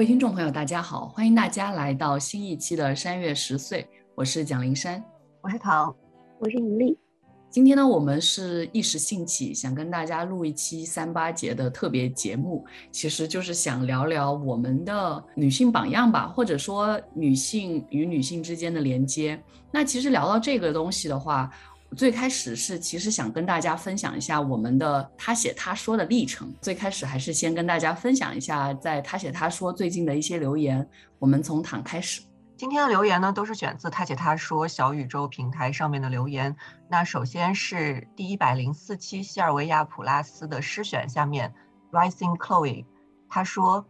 位听众朋友，大家好，欢迎大家来到新一期的山月十岁，我是蒋灵山，我是唐，我是尹丽。今天呢，我们是一时兴起，想跟大家录一期三八节的特别节目，其实就是想聊聊我们的女性榜样吧，或者说女性与女性之间的连接。那其实聊到这个东西的话，最开始是其实想跟大家分享一下我们的他写他说的历程。最开始还是先跟大家分享一下，在他写他说最近的一些留言。我们从躺开始。今天的留言呢，都是选自他写他说小宇宙平台上面的留言。那首先是第一百零四期西尔维亚普拉斯的诗选下面，Rising Chloe，他说，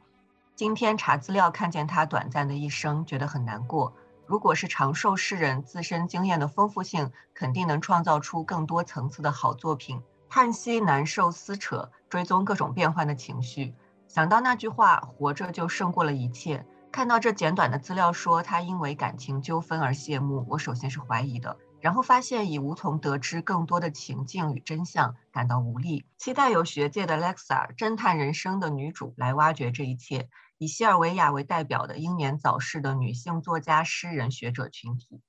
今天查资料看见他短暂的一生，觉得很难过。如果是长寿诗人，自身经验的丰富性，肯定能创造出更多层次的好作品。叹息、难受、撕扯，追踪各种变幻的情绪。想到那句话，活着就胜过了一切。看到这简短的资料说他因为感情纠纷而谢幕，我首先是怀疑的，然后发现已无从得知更多的情境与真相，感到无力。期待有学界的 Lexa 侦探人生的女主来挖掘这一切。以西尔维亚为代表的英年早逝的女性作家、诗人、学者群体，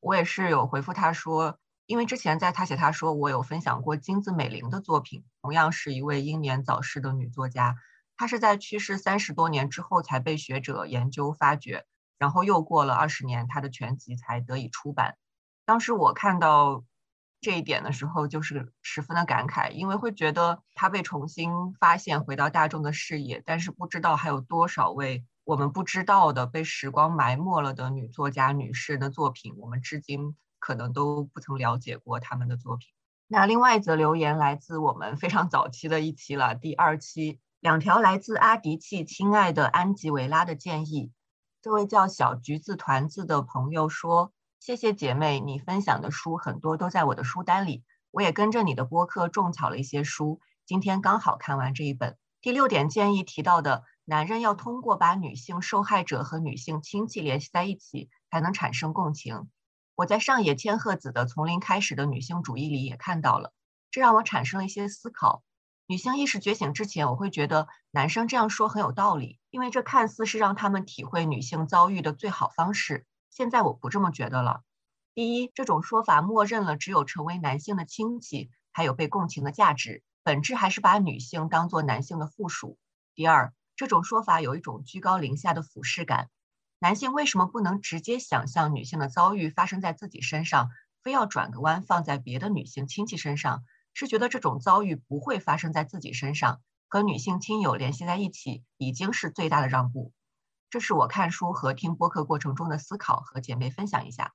我也是有回复他说，因为之前在他写他说我有分享过金子美玲的作品，同样是一位英年早逝的女作家。她是在去世三十多年之后才被学者研究发掘，然后又过了二十年，她的全集才得以出版。当时我看到这一点的时候，就是十分的感慨，因为会觉得他被重新发现，回到大众的视野，但是不知道还有多少位我们不知道的被时光埋没了的女作家、女士的作品，我们至今可能都不曾了解过他们的作品。那另外一则留言来自我们非常早期的一期了，第二期。两条来自阿迪契亲爱的安吉维拉的建议。这位叫小橘子团子的朋友说：“谢谢姐妹，你分享的书很多都在我的书单里，我也跟着你的播客种草了一些书，今天刚好看完这一本。第六点建议提到的，男人要通过把女性受害者和女性亲戚联系在一起，才能产生共情。我在上野千鹤子的《从零开始的女性主义》里也看到了，这让我产生了一些思考。”女性意识觉醒之前，我会觉得男生这样说很有道理，因为这看似是让他们体会女性遭遇的最好方式。现在我不这么觉得了。第一，这种说法默认了只有成为男性的亲戚才有被共情的价值，本质还是把女性当作男性的附属。第二，这种说法有一种居高临下的俯视感。男性为什么不能直接想象女性的遭遇发生在自己身上，非要转个弯放在别的女性亲戚身上？是觉得这种遭遇不会发生在自己身上，和女性亲友联系在一起已经是最大的让步。这是我看书和听播客过程中的思考，和姐妹分享一下。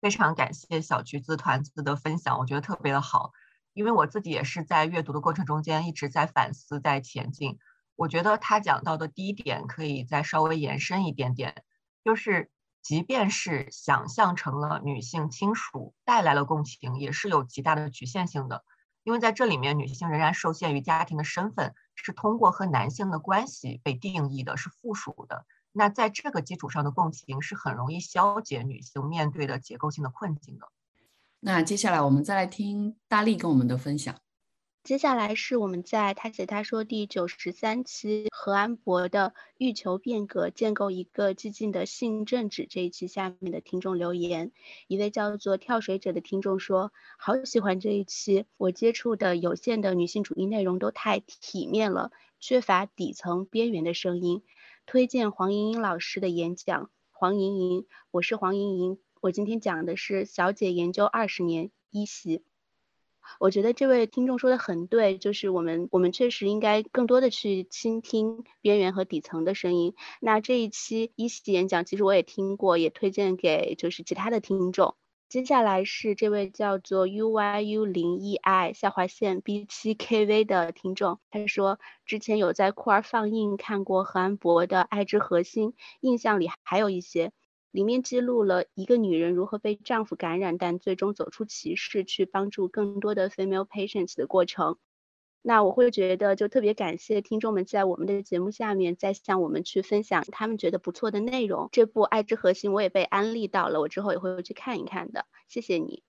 非常感谢小橘子团子的分享，我觉得特别的好，因为我自己也是在阅读的过程中间一直在反思，在前进。我觉得他讲到的第一点可以再稍微延伸一点点，就是即便是想象成了女性亲属带来了共情，也是有极大的局限性的。因为在这里面，女性仍然受限于家庭的身份，是通过和男性的关系被定义的，是附属的。那在这个基础上的共情，是很容易消解女性面对的结构性的困境的。那接下来我们再来听大力跟我们的分享。接下来是我们在他写他说第九十三期何安博的欲求变革，建构一个激进的性政治这一期下面的听众留言，一位叫做跳水者的听众说：“好喜欢这一期，我接触的有限的女性主义内容都太体面了，缺乏底层边缘的声音。推荐黄莹莹老师的演讲。黄莹莹，我是黄莹莹，我今天讲的是小姐研究二十年一席。”我觉得这位听众说的很对，就是我们我们确实应该更多的去倾听边缘和底层的声音。那这一期一席演讲，其实我也听过，也推荐给就是其他的听众。接下来是这位叫做 U Y U 零 E I 下划线 B 七 K V 的听众，他说之前有在酷儿放映看过何安博的《爱之核心》，印象里还有一些。里面记录了一个女人如何被丈夫感染，但最终走出歧视，去帮助更多的 female patients 的过程。那我会觉得就特别感谢听众们在我们的节目下面再向我们去分享他们觉得不错的内容。这部《爱之核心》我也被安利到了，我之后也会去看一看的。谢谢你。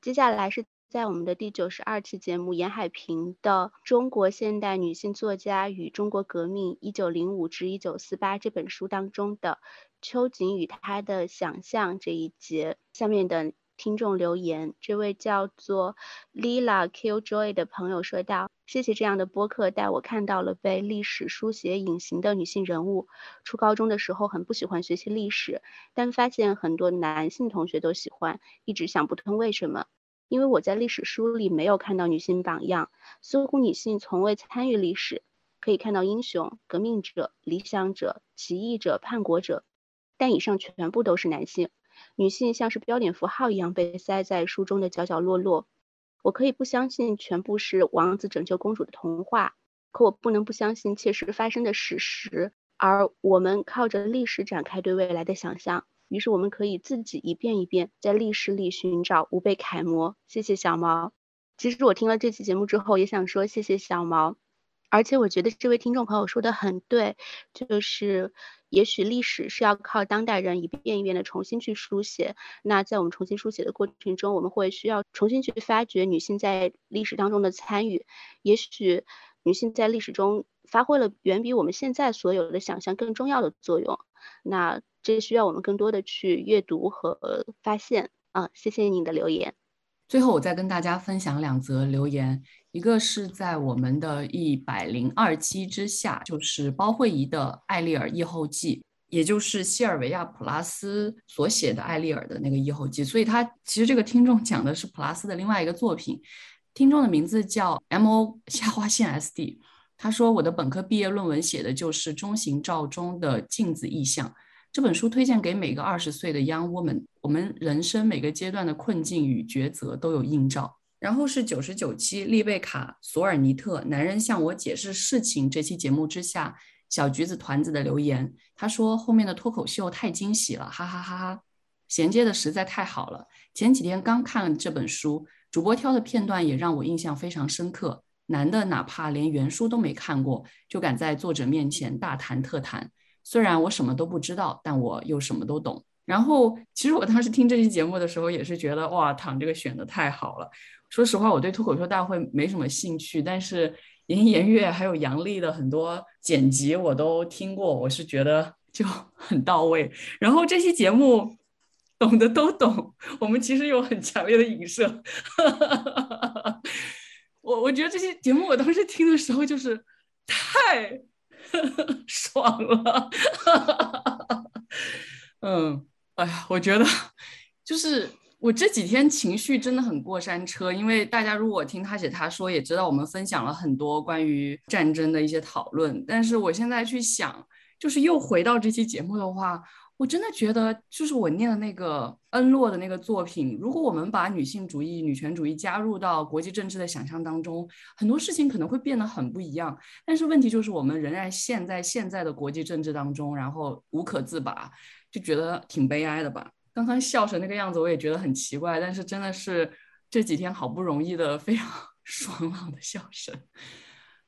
接下来是在我们的第九十二期节目，严海平的《中国现代女性作家与中国革命（一九零五至一九四八）》这本书当中的秋瑾与她的想象这一节下面的。听众留言，这位叫做 Lila Killjoy 的朋友说道：“谢谢这样的播客带我看到了被历史书写隐形的女性人物。初高中的时候很不喜欢学习历史，但发现很多男性同学都喜欢，一直想不通为什么。因为我在历史书里没有看到女性榜样，似乎女性从未参与历史。可以看到英雄、革命者、理想者、起义者、叛国者，但以上全部都是男性。”女性像是标点符号一样被塞在书中的角角落落。我可以不相信全部是王子拯救公主的童话，可我不能不相信切实发生的史实。而我们靠着历史展开对未来的想象，于是我们可以自己一遍一遍在历史里寻找吾辈楷模。谢谢小毛。其实我听了这期节目之后，也想说谢谢小毛。而且我觉得这位听众朋友说的很对，就是也许历史是要靠当代人一遍一遍的重新去书写。那在我们重新书写的过程中，我们会需要重新去发掘女性在历史当中的参与。也许女性在历史中发挥了远比我们现在所有的想象更重要的作用。那这需要我们更多的去阅读和发现。啊，谢谢你的留言。最后，我再跟大家分享两则留言。一个是在我们的一百零二期之下，就是包慧仪的《艾丽尔异后记》，也就是西尔维亚·普拉斯所写的艾丽尔的那个异后记。所以，他其实这个听众讲的是普拉斯的另外一个作品。听众的名字叫 M O 下划线 S D。他说：“我的本科毕业论文写的就是中型照中的镜子意象。这本书推荐给每个二十岁的 young woman，我们人生每个阶段的困境与抉择都有映照。”然后是九十九期丽贝卡索尔尼特男人向我解释事情这期节目之下，小橘子团子的留言，他说后面的脱口秀太惊喜了，哈哈哈哈，衔接的实在太好了。前几天刚看了这本书，主播挑的片段也让我印象非常深刻。男的哪怕连原书都没看过，就敢在作者面前大谈特谈。虽然我什么都不知道，但我又什么都懂。然后其实我当时听这期节目的时候，也是觉得哇，躺这个选的太好了。说实话，我对脱口秀大会没什么兴趣，但是言言月还有杨笠的很多剪辑我都听过，我是觉得就很到位。然后这期节目懂的都懂，我们其实有很强烈的影射。我我觉得这期节目我当时听的时候就是太 爽了。嗯，我觉得就是。我这几天情绪真的很过山车，因为大家如果听他写他说，也知道我们分享了很多关于战争的一些讨论。但是我现在去想，就是又回到这期节目的话，我真的觉得，就是我念的那个恩洛的那个作品，如果我们把女性主义、女权主义加入到国际政治的想象当中，很多事情可能会变得很不一样。但是问题就是，我们仍然陷在现在的国际政治当中，然后无可自拔，就觉得挺悲哀的吧。刚刚笑成那个样子，我也觉得很奇怪。但是真的是这几天好不容易的非常 爽朗的笑声。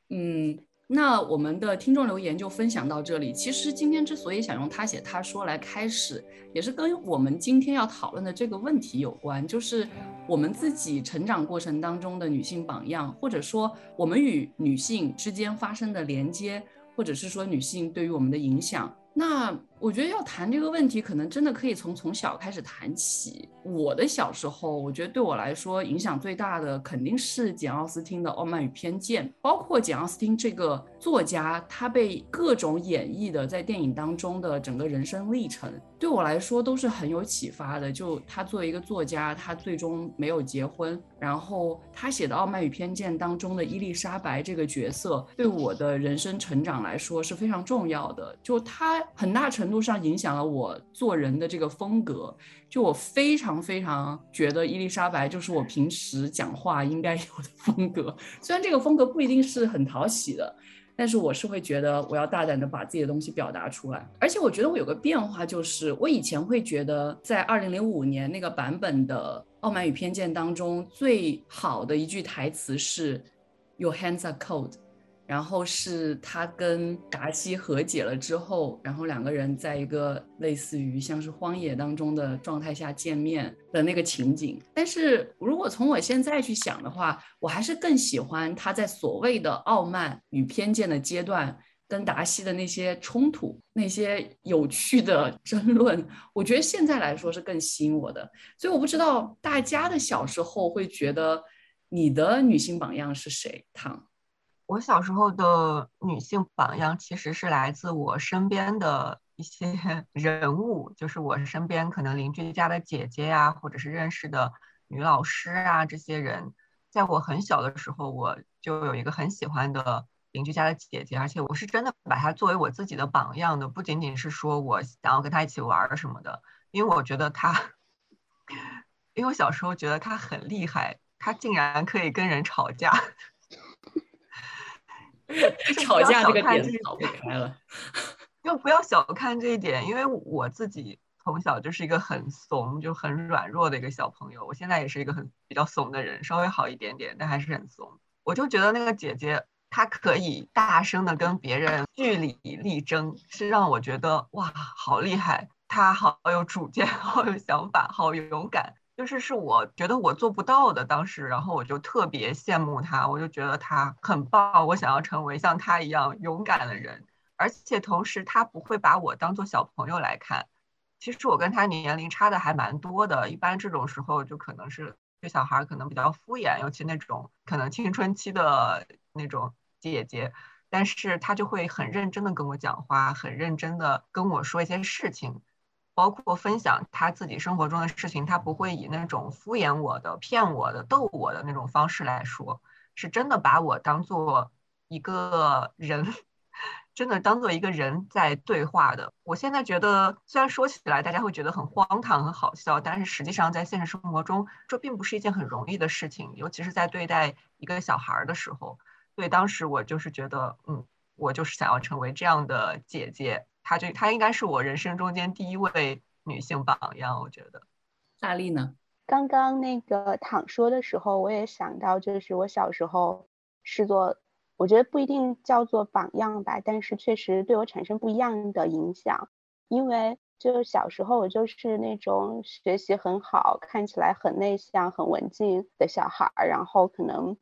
嗯，那我们的听众留言就分享到这里。其实今天之所以想用他写他说来开始，也是跟我们今天要讨论的这个问题有关，就是我们自己成长过程当中的女性榜样，或者说我们与女性之间发生的连接，或者是说女性对于我们的影响。那我觉得要谈这个问题，可能真的可以从从小开始谈起。我的小时候，我觉得对我来说影响最大的肯定是简奥斯汀的《傲慢与偏见》，包括简奥斯汀这个作家，他被各种演绎的在电影当中的整个人生历程，对我来说都是很有启发的。就他作为一个作家，他最终没有结婚，然后他写的《傲慢与偏见》当中的伊丽莎白这个角色，对我的人生成长来说是非常重要的。就他很大程程度上影响了我做人的这个风格。就我非常非常觉得伊丽莎白就是我平时讲话应该有的风格，虽然这个风格不一定是很讨喜的，但是我是会觉得我要大胆的把自己的东西表达出来。而且我觉得我有个变化，就是我以前会觉得在二零零五年那个版本的《傲慢与偏见》当中最好的一句台词是 “Your hands are cold”，然后是他跟达西和解了之后，然后两个人在一个类似于像是荒野当中的状态下见面的那个情景。但是如果从我现在去想的话，我还是更喜欢他在所谓的傲慢与偏见的阶段跟达西的那些冲突、那些有趣的争论。我觉得现在来说是更吸引我的。所以我不知道大家的小时候会觉得你的女性榜样是谁？唐。我小时候的女性榜样其实是来自我身边的一些 人物，就是我身边可能邻居家的姐姐呀，或者是认识的女老师啊，这些人，在我很小的时候，我就有一个很喜欢的邻居家的姐姐，而且我是真的把她作为我自己的榜样的，不仅仅是说我想要跟她一起玩什么的，因为我觉得她，因为我小时候觉得她很厉害，她竟然可以跟人吵架。吵架这个点吵不开了，就不要小看这一点，因为我自己从小就是一个很怂、就很软弱的一个小朋友。我现在也是一个很比较怂的人，稍微好一点点，但还是很怂。我就觉得那个姐姐她可以大声的跟别人据理力争，是让我觉得哇，好厉害！她好有主见，好有想法，好勇敢。就是是我觉得我做不到的，当时，然后我就特别羡慕他，我就觉得他很棒，我想要成为像他一样勇敢的人，而且同时他不会把我当做小朋友来看。其实我跟他年龄差的还蛮多的，一般这种时候就可能是对小孩可能比较敷衍，尤其那种可能青春期的那种姐姐，但是他就会很认真的跟我讲话，很认真的跟我说一些事情。包括分享他自己生活中的事情，他不会以那种敷衍我的、骗我的、逗我的那种方式来说，是真的把我当做一个人，真的当做一个人在对话的。我现在觉得，虽然说起来大家会觉得很荒唐、很好笑，但是实际上在现实生活中，这并不是一件很容易的事情，尤其是在对待一个小孩的时候。所以当时我就是觉得，嗯，我就是想要成为这样的姐姐。她就她应该是我人生中间第一位女性榜样，我觉得。大力呢？刚刚那个躺说的时候，我也想到，就是我小时候是做，我觉得不一定叫做榜样吧，但是确实对我产生不一样的影响。因为就是小时候我就是那种学习很好，看起来很内向、很文静的小孩儿，然后可能。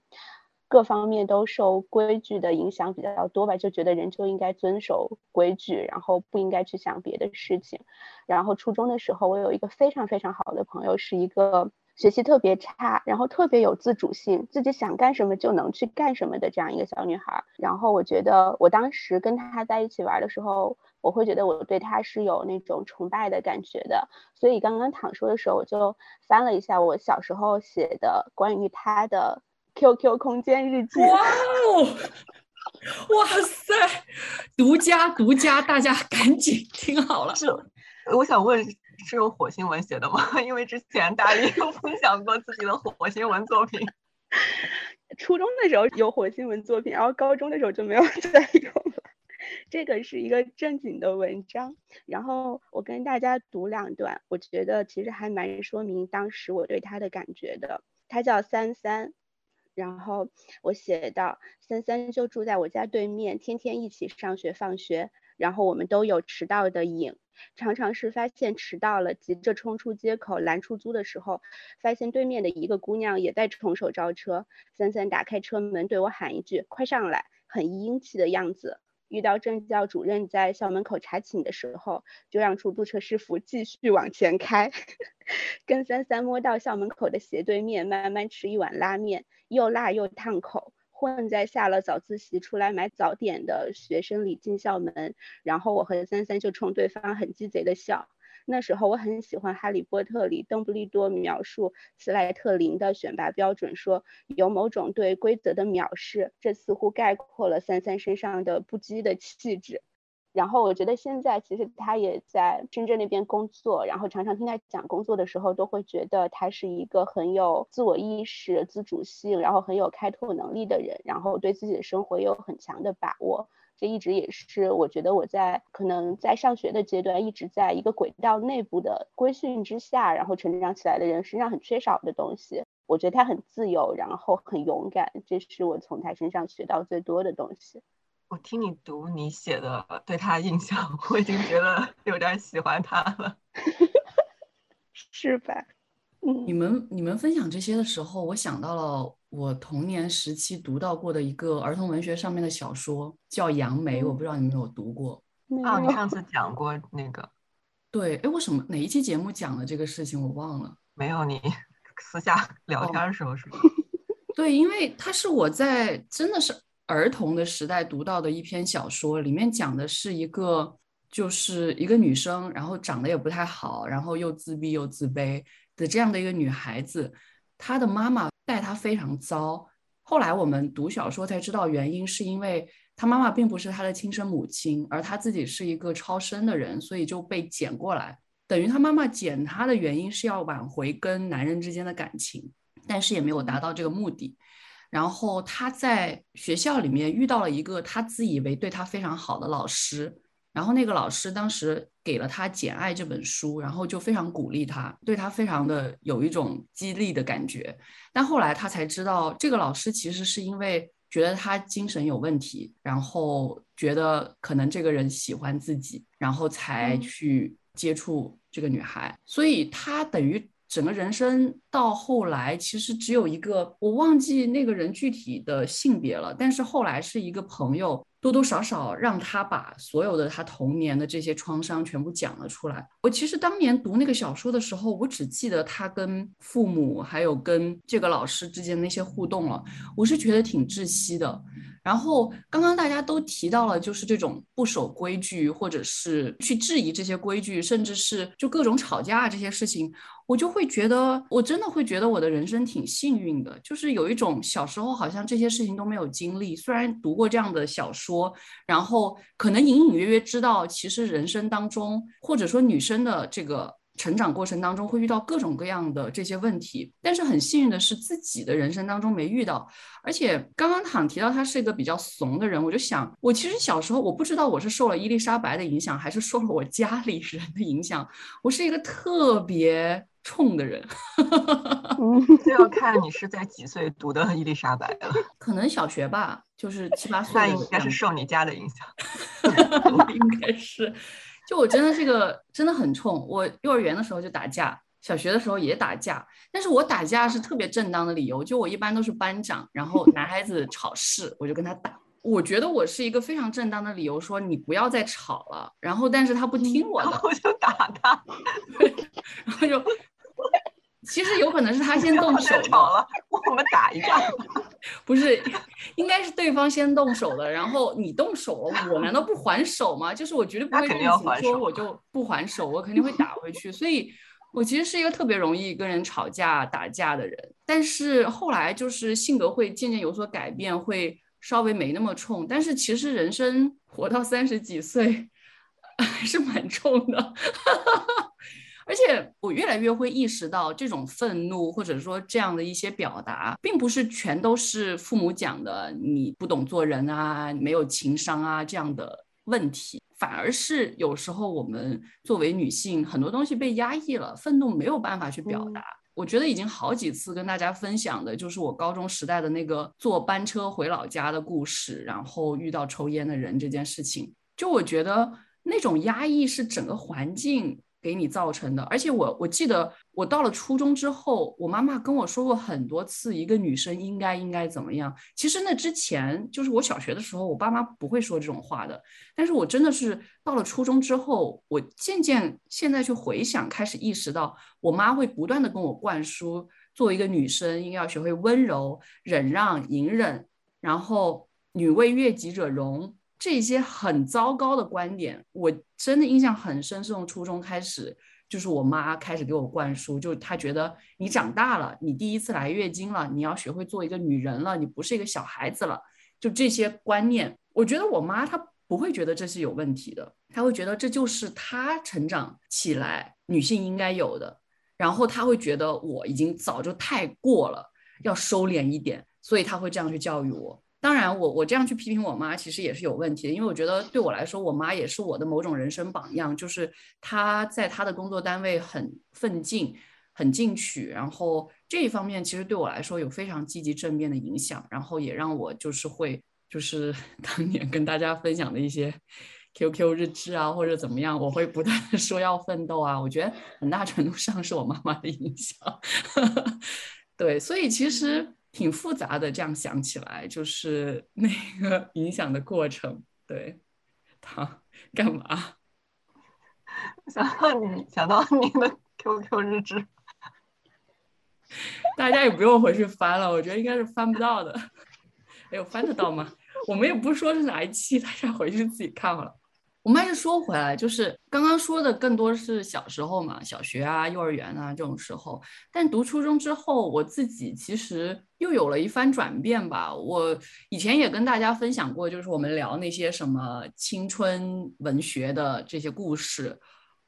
各方面都受规矩的影响比较多吧，就觉得人就应该遵守规矩，然后不应该去想别的事情。然后初中的时候，我有一个非常非常好的朋友，是一个学习特别差，然后特别有自主性，自己想干什么就能去干什么的这样一个小女孩。然后我觉得我当时跟她在一起玩的时候，我会觉得我对她是有那种崇拜的感觉的。所以刚刚躺说的时候，我就翻了一下我小时候写的关于她的。QQ 空间日记，哇哦，哇塞，独家独家，大家赶紧听好了。是，我想问，是用火星文写的吗？因为之前大家也有分享过自己的火星文作品。初中的时候有火星文作品，然后高中的时候就没有 再用了。这个是一个正经的文章，然后我跟大家读两段，我觉得其实还蛮说明当时我对他的感觉的。他叫三三。然后我写到，三三就住在我家对面，天天一起上学放学，然后我们都有迟到的瘾，常常是发现迟到了，急着冲出街口拦出租的时候，发现对面的一个姑娘也在冲手招车，三三打开车门对我喊一句：“快上来！”很英气的样子。遇到政教主任在校门口查寝的时候，就让出租车师傅继续往前开，跟三三摸到校门口的斜对面，慢慢吃一碗拉面，又辣又烫口。混在下了早自习出来买早点的学生里进校门，然后我和三三就冲对方很鸡贼的笑。那时候我很喜欢《哈利波特》里邓布利多描述斯莱特林的选拔标准，说有某种对规则的藐视，这似乎概括了三三身上的不羁的气质。然后我觉得现在其实他也在深圳那边工作，然后常常听他讲工作的时候，都会觉得他是一个很有自我意识、自主性，然后很有开拓能力的人，然后对自己的生活也有很强的把握。这一直也是我觉得我在可能在上学的阶段，一直在一个轨道内部的规训之下，然后成长起来的人身上很缺少的东西。我觉得他很自由，然后很勇敢，这是我从他身上学到最多的东西。我听你读你写的对他印象，我已经觉得有点喜欢他了，是吧？嗯，你们你们分享这些的时候，我想到了我童年时期读到过的一个儿童文学上面的小说，叫《杨梅》，我不知道你们有读过。啊，你上次 讲过那个。对，哎，为什么哪一期节目讲了这个事情我忘了？没有，你 私下聊天的时候是吗？对，因为它是我在真的是儿童的时代读到的一篇小说，里面讲的是一个就是一个女生，然后长得也不太好，然后又自闭又自卑的这样的一个女孩子，她的妈妈待她非常糟。后来我们读小说才知道，原因是因为。她妈妈并不是她的亲生母亲，而她自己是一个超生的人，所以就被捡过来。等于他妈妈捡他的原因是要挽回跟男人之间的感情，但是也没有达到这个目的。然后他在学校里面遇到了一个他自以为对他非常好的老师，然后那个老师当时给了他《简爱》这本书，然后就非常鼓励他，对他非常的有一种激励的感觉。但后来他才知道，这个老师其实是因为。觉得他精神有问题，然后觉得可能这个人喜欢自己，然后才去接触这个女孩，所以他等于整个人生到后来其实只有一个，我忘记那个人具体的性别了，但是后来是一个朋友。多多少少让他把所有的他童年的这些创伤全部讲了出来。我其实当年读那个小说的时候，我只记得他跟父母还有跟这个老师之间那些互动了，我是觉得挺窒息的。然后刚刚大家都提到了，就是这种不守规矩，或者是去质疑这些规矩，甚至是就各种吵架这些事情，我就会觉得，我真的会觉得我的人生挺幸运的，就是有一种小时候好像这些事情都没有经历，虽然读过这样的小说，然后可能隐隐约约知道，其实人生当中，或者说女生的这个。成长过程当中会遇到各种各样的这些问题，但是很幸运的是自己的人生当中没遇到。而且刚刚躺提到他是一个比较怂的人，我就想，我其实小时候我不知道我是受了伊丽莎白的影响，还是受了我家里人的影响。我是一个特别冲的人，这要看你是在几岁读的伊丽莎白了。可能小学吧，就是七八岁。那应该是受你家的影响，应该是。就我真的是个真的很冲，我幼儿园的时候就打架，小学的时候也打架，但是我打架是特别正当的理由，就我一般都是班长，然后男孩子吵事，我就跟他打，我觉得我是一个非常正当的理由，说你不要再吵了，然后但是他不听我的，我就打他，然后就。其实有可能是他先动手 了，我们打一架。不是，应该是对方先动手的，然后你动手了，我难道不还手吗？就是我绝对不会动手说我就不还手，我肯定会打回去。所以，我其实是一个特别容易跟人吵架打架的人。但是后来就是性格会渐渐有所改变，会稍微没那么冲。但是其实人生活到三十几岁，还是蛮冲的。而且我越来越会意识到，这种愤怒或者说这样的一些表达，并不是全都是父母讲的你不懂做人啊、没有情商啊这样的问题，反而是有时候我们作为女性，很多东西被压抑了，愤怒没有办法去表达。我觉得已经好几次跟大家分享的就是我高中时代的那个坐班车回老家的故事，然后遇到抽烟的人这件事情，就我觉得那种压抑是整个环境。给你造成的，而且我我记得我到了初中之后，我妈妈跟我说过很多次，一个女生应该应该怎么样。其实那之前就是我小学的时候，我爸妈不会说这种话的。但是我真的是到了初中之后，我渐渐现在去回想，开始意识到，我妈会不断的跟我灌输，作为一个女生应该要学会温柔、忍让、隐忍，然后女为悦己者容。这些很糟糕的观点，我真的印象很深。是从初中开始，就是我妈开始给我灌输，就她觉得你长大了，你第一次来月经了，你要学会做一个女人了，你不是一个小孩子了。就这些观念，我觉得我妈她不会觉得这是有问题的，她会觉得这就是她成长起来女性应该有的。然后她会觉得我已经早就太过了，要收敛一点，所以她会这样去教育我。当然，我我这样去批评我妈，其实也是有问题的，因为我觉得对我来说，我妈也是我的某种人生榜样，就是她在她的工作单位很奋进，很进取，然后这一方面其实对我来说有非常积极正面的影响，然后也让我就是会就是 当年跟大家分享的一些 QQ 日志啊或者怎么样，我会不断的说要奋斗啊，我觉得很大程度上是我妈妈的影响，对，所以其实挺复杂的，这样想起来就是 那个影响的过程，对，他干嘛？想到你，想到你的 QQ 日志，大家也不用回去翻了，我觉得应该是翻不到的。哎呦，翻得到吗？我们也不说是哪一期，大家回去自己看好了。我们还是说回来，就是刚刚说的更多是小时候嘛，小学啊、幼儿园啊这种时候。但读初中之后，我自己其实又有了一番转变吧。我以前也跟大家分享过，就是我们聊那些什么青春文学的这些故事。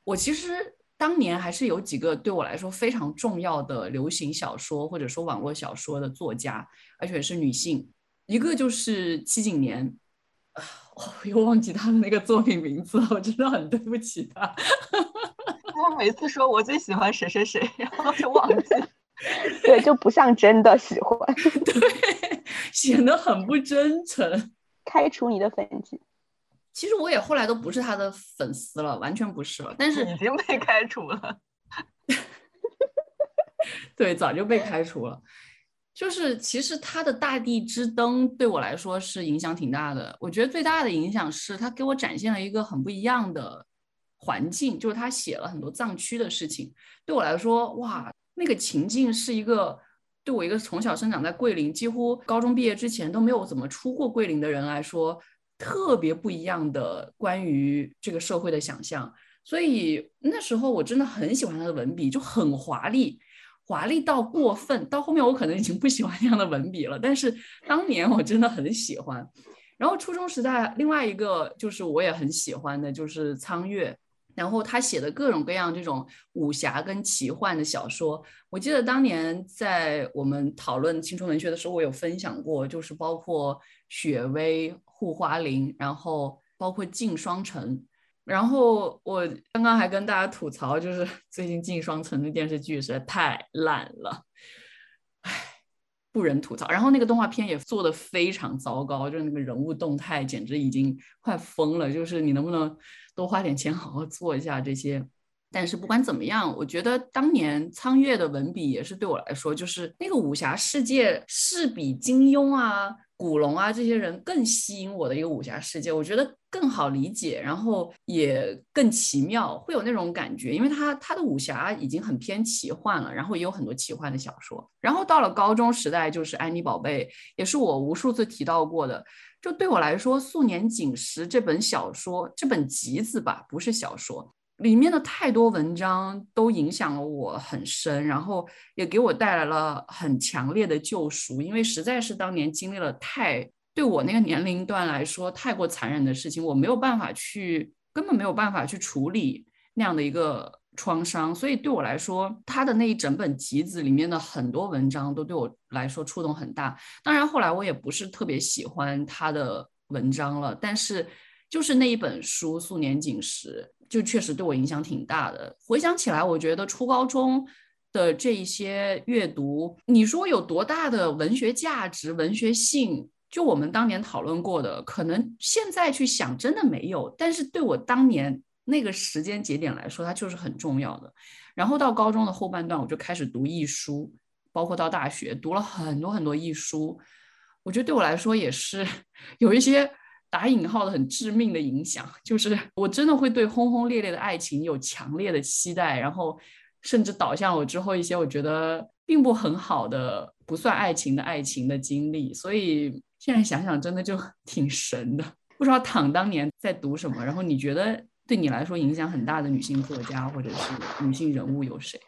我其实当年还是有几个对我来说非常重要的流行小说或者说网络小说的作家，而且是女性。一个就是七景年。我又忘记他的那个作品名字了，我真的很对不起他。我每次说我最喜欢谁谁谁，然后就忘记，对，就不像真的喜欢，对，显得很不真诚。开除你的粉丝。其实我也后来都不是他的粉丝了，完全不是了。但是已经被开除了。对，早就被开除了。就是其实他的大地之灯对我来说是影响挺大的。我觉得最大的影响是他给我展现了一个很不一样的环境，就是他写了很多藏区的事情。对我来说，哇，那个情境是一个对我一个从小生长在桂林，几乎高中毕业之前都没有怎么出过桂林的人来说，特别不一样的关于这个社会的想象。所以那时候我真的很喜欢他的文笔，就很华丽。华丽到过分，到后面我可能已经不喜欢那样的文笔了。但是当年我真的很喜欢。然后初中时代，另外一个就是我也很喜欢的，就是苍月。然后他写的各种各样这种武侠跟奇幻的小说，我记得当年在我们讨论青春文学的时候，我有分享过，就是包括雪薇、护花林，然后包括镜双城。然后我刚刚还跟大家吐槽，就是 最近《镜双城》的电视剧实在太烂了，唉，不忍吐槽。然后那个动画片也做的非常糟糕，就是那个人物动态简直已经快疯了。就是你能不能多花点钱好好做一下这些？但是不管怎么样，我觉得当年苍月的文笔也是对我来说，就是那个武侠世界是比金庸啊。古龙啊，这些人更吸引我的一个武侠世界，我觉得更好理解，然后也更奇妙，会有那种感觉，因为他他的武侠已经很偏奇幻了，然后也有很多奇幻的小说。然后到了高中时代，就是安妮宝贝，也是我无数次提到过的。就对我来说，《素年锦时》这本小说，这本集子吧，不是小说。里面的太多文章都影响了我很深，然后也给我带来了很强烈的救赎，因为实在是当年经历了太对我那个年龄段来说太过残忍的事情，我没有办法去，根本没有办法去处理那样的一个创伤，所以对我来说，他的那一整本集子里面的很多文章都对我来说触动很大。当然后来我也不是特别喜欢他的文章了，但是就是那一本书《素年锦时》。就确实对我影响挺大的。回想起来，我觉得初高中的这一些阅读，你说有多大的文学价值、文学性？就我们当年讨论过的，可能现在去想真的没有。但是对我当年那个时间节点来说，它就是很重要的。然后到高中的后半段，我就开始读艺书，包括到大学读了很多很多艺书。我觉得对我来说也是 有一些。打引号的很致命的影响，就是我真的会对轰轰烈烈的爱情有强烈的期待，然后甚至导向我之后一些我觉得并不很好的不算爱情的爱情的经历。所以现在想想，真的就 挺神的。不知道躺当年在读什么，然后你觉得对你来说影响很大的女性作家或者是女性人物有谁？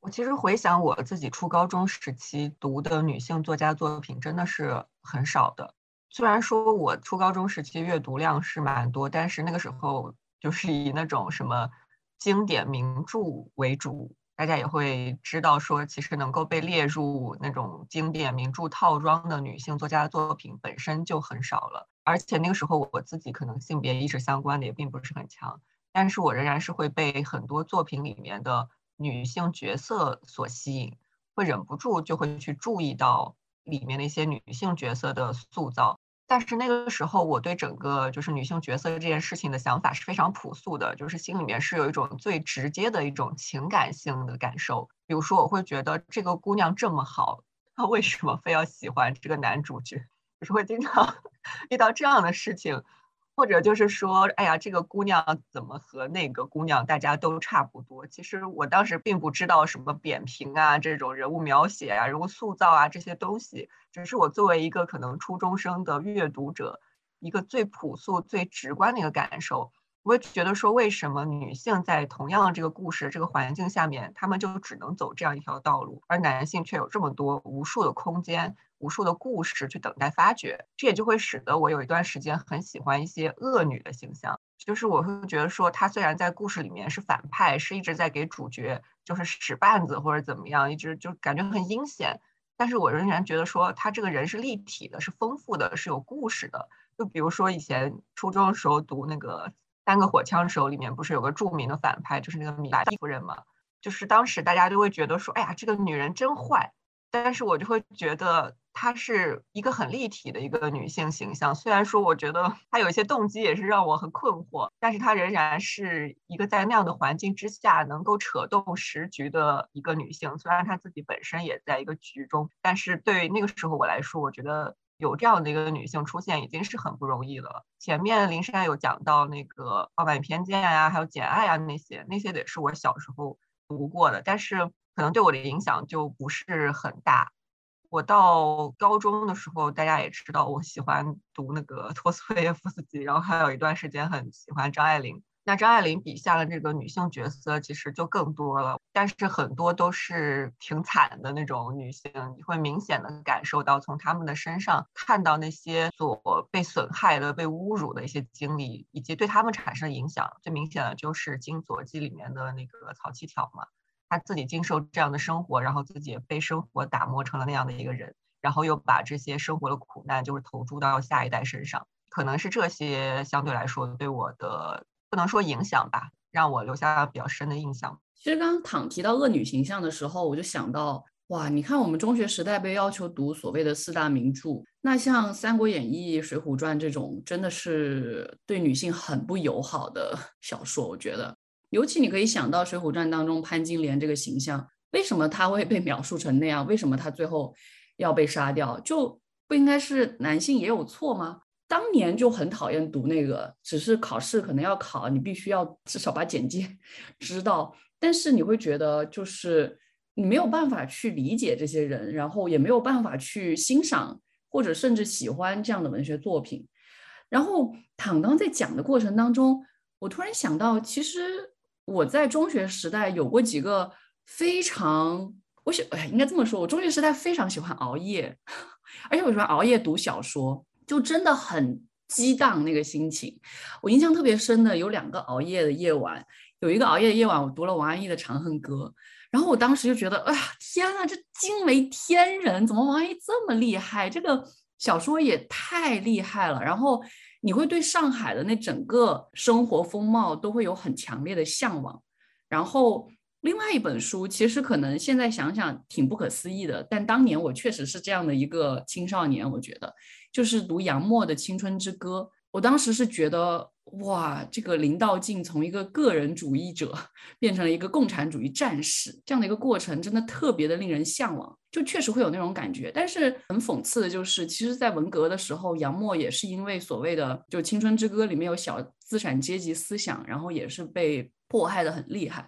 我其实回想我自己初高中时期读的女性作家作品，真的是很少的。虽然说我初高中时期阅读量是蛮多，但是那个时候就是以那种什么经典名著为主。大家也会知道说，其实能够被列入那种经典名著套装的女性作家的作品本身就很少了。而且那个时候我自己可能性别意识相关的也并不是很强，但是我仍然是会被很多作品里面的女性角色所吸引，会忍不住就会去注意到里面的一些女性角色的塑造。但是那个时候，我对整个就是女性角色这件事情的想法是非常朴素的，就是心里面是有一种最直接的一种情感性的感受。比如说，我会觉得这个姑娘这么好，她为什么非要喜欢这个男主角？就是会经常 遇到这样的事情。或者就是说，哎呀，这个姑娘怎么和那个姑娘大家都差不多？其实我当时并不知道什么扁平啊，这种人物描写啊、人物塑造啊这些东西，只是我作为一个可能初中生的阅读者，一个最朴素、最直观的一个感受。我会觉得说，为什么女性在同样的这个故事、这个环境下面，她们就只能走这样一条道路，而男性却有这么多无数的空间？无数的故事去等待发掘，这也就会使得我有一段时间很喜欢一些恶女的形象。就是我会觉得说，她虽然在故事里面是反派，是一直在给主角就是使绊子或者怎么样，一直就感觉很阴险，但是我仍然觉得说，她这个人是立体的，是丰富的，是有故事的。就比如说以前初中的时候读那个《三个火枪手》里面，不是有个著名的反派，就是那个米蒂夫人嘛？就是当时大家都会觉得说，哎呀，这个女人真坏。但是我就会觉得她是一个很立体的一个女性形象，虽然说我觉得她有一些动机也是让我很困惑，但是她仍然是一个在那样的环境之下能够扯动时局的一个女性。虽然她自己本身也在一个局中，但是对于那个时候我来说，我觉得有这样的一个女性出现已经是很不容易了。前面林珊有讲到那个《傲慢与偏见》呀，还有《简爱》啊那些，那些也是我小时候读过的，但是。可能对我的影响就不是很大。我到高中的时候，大家也知道我喜欢读那个 托斯托耶夫斯基，然后还有一段时间很喜欢张爱玲。那张爱玲笔下的这个女性角色其实就更多了，但是很多都是挺惨的那种女性，你会明显的感受到从她们的身上看到那些所被损害的、被侮辱的一些经历，以及对她们产生的影响。最明显的就是《金锁记》里面的那个曹七条嘛。他自己经受这样的生活，然后自己也被生活打磨成了那样的一个人，然后又把这些生活的苦难就是投注到下一代身上，可能是这些相对来说对我的不能说影响吧，让我留下比较深的印象。其实刚刚躺提到恶女形象的时候，我就想到，哇，你看我们中学时代被要求读所谓的四大名著，那像《三国演义》《水浒传》这种，真的是对女性很不友好的 小说，我觉得。尤其你可以想到《水浒传》当中潘金莲这个形象，为什么她会被描述成那样？为什么她最后要被杀掉？就不应该是男性也有错吗？当年就很讨厌读那个，只是考试可能要考，你必须要至少把简介 知道。但是你会觉得，就是你没有办法去理解这些人，然后也没有办法去欣赏或者甚至喜欢这样的文学作品。然后躺刚在讲的过程当中，我突然想到，其实。我在中学时代有过几个非常，我喜哎，应该这么说，我中学时代非常喜欢熬夜，而且我喜欢熬夜读小说，就真的很激荡那个心情。我印象特别深的有两个熬夜的夜晚，有一个熬夜的夜晚，我读了王安忆的《长恨歌》，然后我当时就觉得，哎呀，天呐，这惊为天人，怎么王安忆这么厉害？这个小说也太厉害了，然后。你会对上海的那整个生活风貌都会有很强烈的向往，然后另外一本书其实可能现在想想挺不可思议的，但当年我确实是这样的一个青少年，我觉得就是读杨沫的《青春之歌》，我当时是觉得。哇，这个林道静从一个个人主义者变成了一个共产主义战士，这样的一个过程真的特别的令人向往，就确实会有那种感觉。但是很讽刺的就是，其实，在文革的时候，杨沫也是因为所谓的就《青春之歌》里面有小资产阶级思想，然后也是被迫害的很厉害。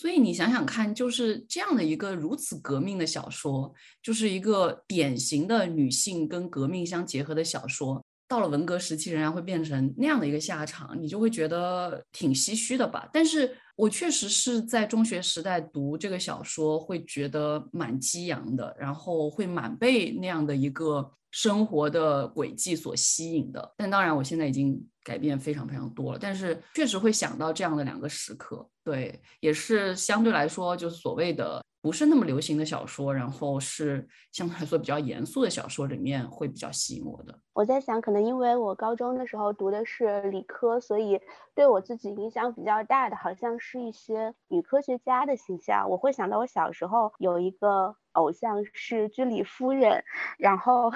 所以你想想看，就是这样的一个如此革命的小说，就是一个典型的女性跟革命相结合的小说。到了文革时期，仍然会变成那样的一个下场，你就会觉得挺唏嘘的吧？但是我确实是在中学时代读这个小说，会觉得蛮激扬的，然后会蛮被那样的一个生活的轨迹所吸引的。但当然，我现在已经改变非常非常多了。但是确实会想到这样的两个时刻，对，也是相对来说就是所谓的。不是那么流行的小说，然后是相对来说比较严肃的小说里面会比较吸引我的。我在想，可能因为我高中的时候读的是理科，所以对我自己影响比较大的，好像是一些女科学家的形象。我会想到我小时候有一个偶像是居里夫人，然后。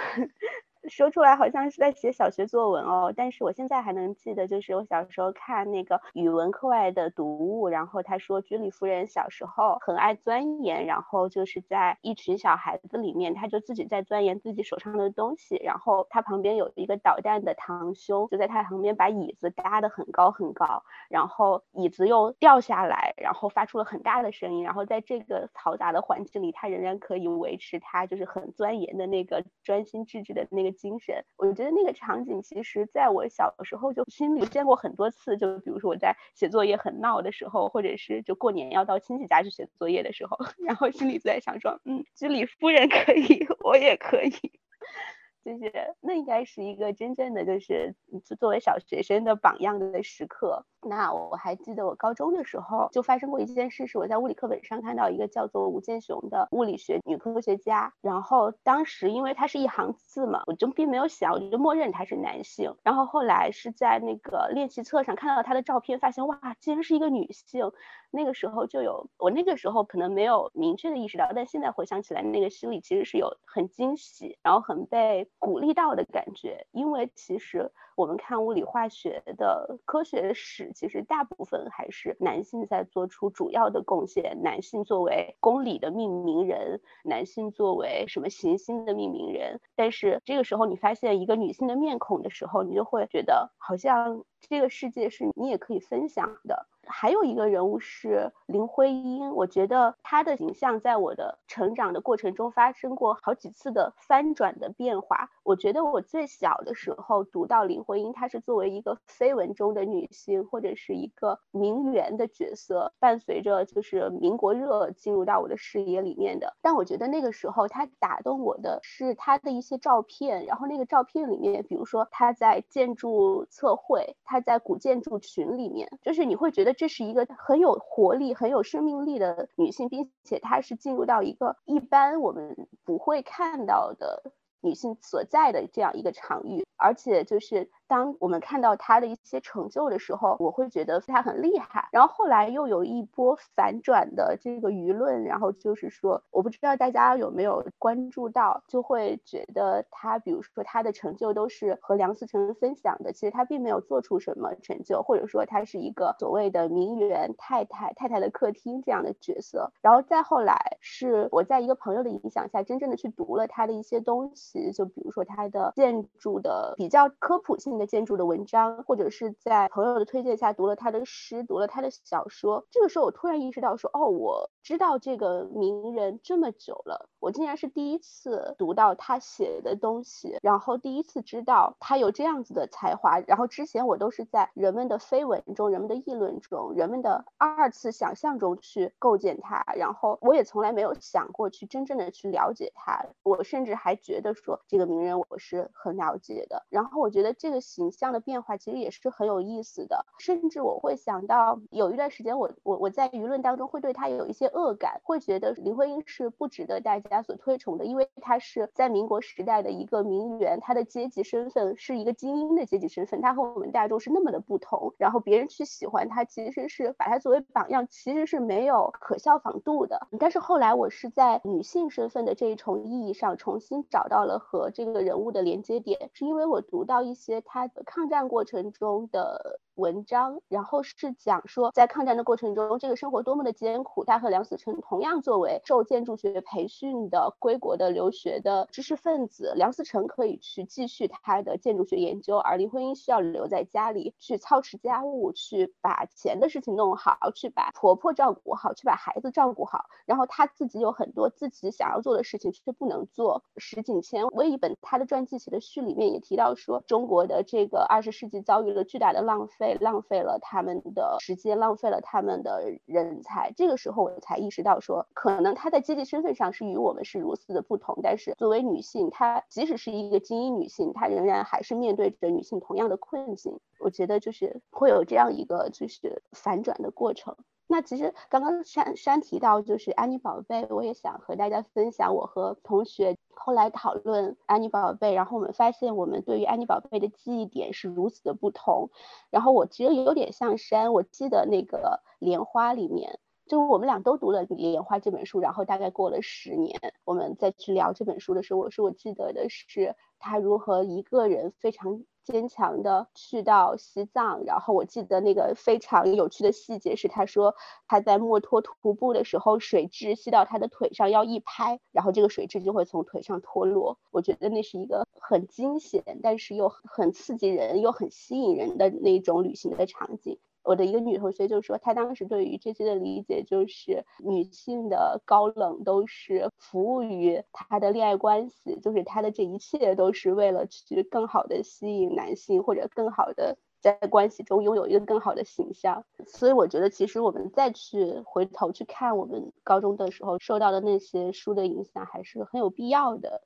说出来好像是在写小学作文哦，但是我现在还能记得，就是我小时候看那个语文课外的读物，然后他说居里夫人小时候很爱钻研，然后就是在一群小孩子里面，他就自己在钻研自己手上的东西，然后他旁边有一个捣蛋的堂兄，就在他旁边把椅子搭得很高很高，然后椅子又掉下来，然后发出了很大的声音，然后在这个嘈杂的环境里，他仍然可以维持他就是很钻研的那个专心致志的那个。精神，我觉得那个场景其实在我小时候就心里见过很多次。就比如说我在写作业很闹的时候，或者是就过年要到亲戚家去写作业的时候，然后心里就在想说，嗯，居里夫人可以，我也可以。就是那应该是一个真正的就是作为小学生的榜样的时刻。那我还记得我高中的时候就发生过一件事，是我在物理课本上看到一个叫做吴健雄的物理学女科学家。然后当时因为她是一行字嘛，我就并没有想，我就默认她是男性。然后后来是在那个练习册上看到她的照片，发现哇，竟然是一个女性。那个时候就有，我那个时候可能没有明确的意识到，但现在回想起来，那个心里其实是有很惊喜，然后很被鼓励到的感觉。因为其实我们看物理化学的科学史，其实大部分还是男性在做出主要的贡献，男性作为公理的命名人，男性作为什么行星的命名人。但是这个时候你发现一个女性的面孔的时候，你就会觉得好像这个世界是你也可以分享的。还有一个人物是林徽因，我觉得她的形象在我的成长的过程中发生过好几次的翻转的变化。我觉得我最小的时候读到林徽因，她是作为一个绯闻中的女性，或者是一个名媛的角色，伴随着就是民国热进入到我的视野里面的。但我觉得那个时候她打动我的是她的一些照片，然后那个照片里面，比如说她在建筑测绘，她在古建筑群里面，就是你会觉得。这是一个很有活力、很有生命力的女性，并且她是进入到一个一般我们不会看到的女性所在的这样一个场域，而且就是。当我们看到他的一些成就的时候，我会觉得他很厉害。然后后来又有一波反转的这个舆论，然后就是说，我不知道大家有没有关注到，就会觉得他，比如说他的成就都是和梁思成分享的，其实他并没有做出什么成就，或者说他是一个所谓的名媛太太、太太的客厅这样的角色。然后再后来是我在一个朋友的影响下，真正的去读了他的一些东西，就比如说他的建筑的比较科普性。的建筑的文章，或者是在朋友的推荐下读了他的诗，读了他的小说。这个时候，我突然意识到说，哦，我知道这个名人这么久了，我竟然是第一次读到他写的东西，然后第一次知道他有这样子的才华。然后之前我都是在人们的绯闻中、人们的议论中、人们的二次想象中去构建他，然后我也从来没有想过去真正的去了解他。我甚至还觉得说，这个名人我是很了解的。然后我觉得这个。形象的变化其实也是很有意思的，甚至我会想到有一段时间，我我我在舆论当中会对他有一些恶感，会觉得林徽因是不值得大家所推崇的，因为她是在民国时代的一个名媛，她的阶级身份是一个精英的阶级身份，她和我们大众是那么的不同，然后别人去喜欢她，其实是把她作为榜样，其实是没有可效仿度的。但是后来我是在女性身份的这一重意义上，重新找到了和这个人物的连接点，是因为我读到一些。他抗战过程中的。文章，然后是讲说，在抗战的过程中，这个生活多么的艰苦。他和梁思成同样作为受建筑学培训的归国的留学的知识分子，梁思成可以去继续他的建筑学研究，而林徽因需要留在家里去操持家务，去把钱的事情弄好，去把婆婆照顾好，去把孩子照顾好。然后他自己有很多自己想要做的事情却不能做。石景谦为一本他的传记写的序里面也提到说，中国的这个二十世纪遭遇了巨大的浪费。费，浪费了他们的时间，浪费了他们的人才。这个时候我才意识到，说可能她在阶级身份上是与我们是如此的不同，但是作为女性，她即使是一个精英女性，她仍然还是面对着女性同样的困境。我觉得就是会有这样一个就是反转的过程。那其实刚刚山山提到就是安妮宝贝，我也想和大家分享我和同学后来讨论安妮宝贝，然后我们发现我们对于安妮宝贝的记忆点是如此的不同。然后我其实有点像山，我记得那个莲花里面，就我们俩都读了莲花这本书，然后大概过了十年，我们再去聊这本书的时候，我说我记得的是他如何一个人非常。坚强的去到西藏，然后我记得那个非常有趣的细节是，他说他在墨脱徒步的时候，水蛭吸到他的腿上要一拍，然后这个水蛭就会从腿上脱落。我觉得那是一个很惊险，但是又很刺激人又很吸引人的那种旅行的场景。我的一个女同学就说，她当时对于这些的理解就是，女性的高冷都是服务于她的恋爱关系，就是她的这一切都是为了去更好的吸引男性，或者更好的在关系中拥有一个更好的形象。所以我觉得，其实我们再去回头去看我们高中的时候受到的那些书的影响，还是很有必要的。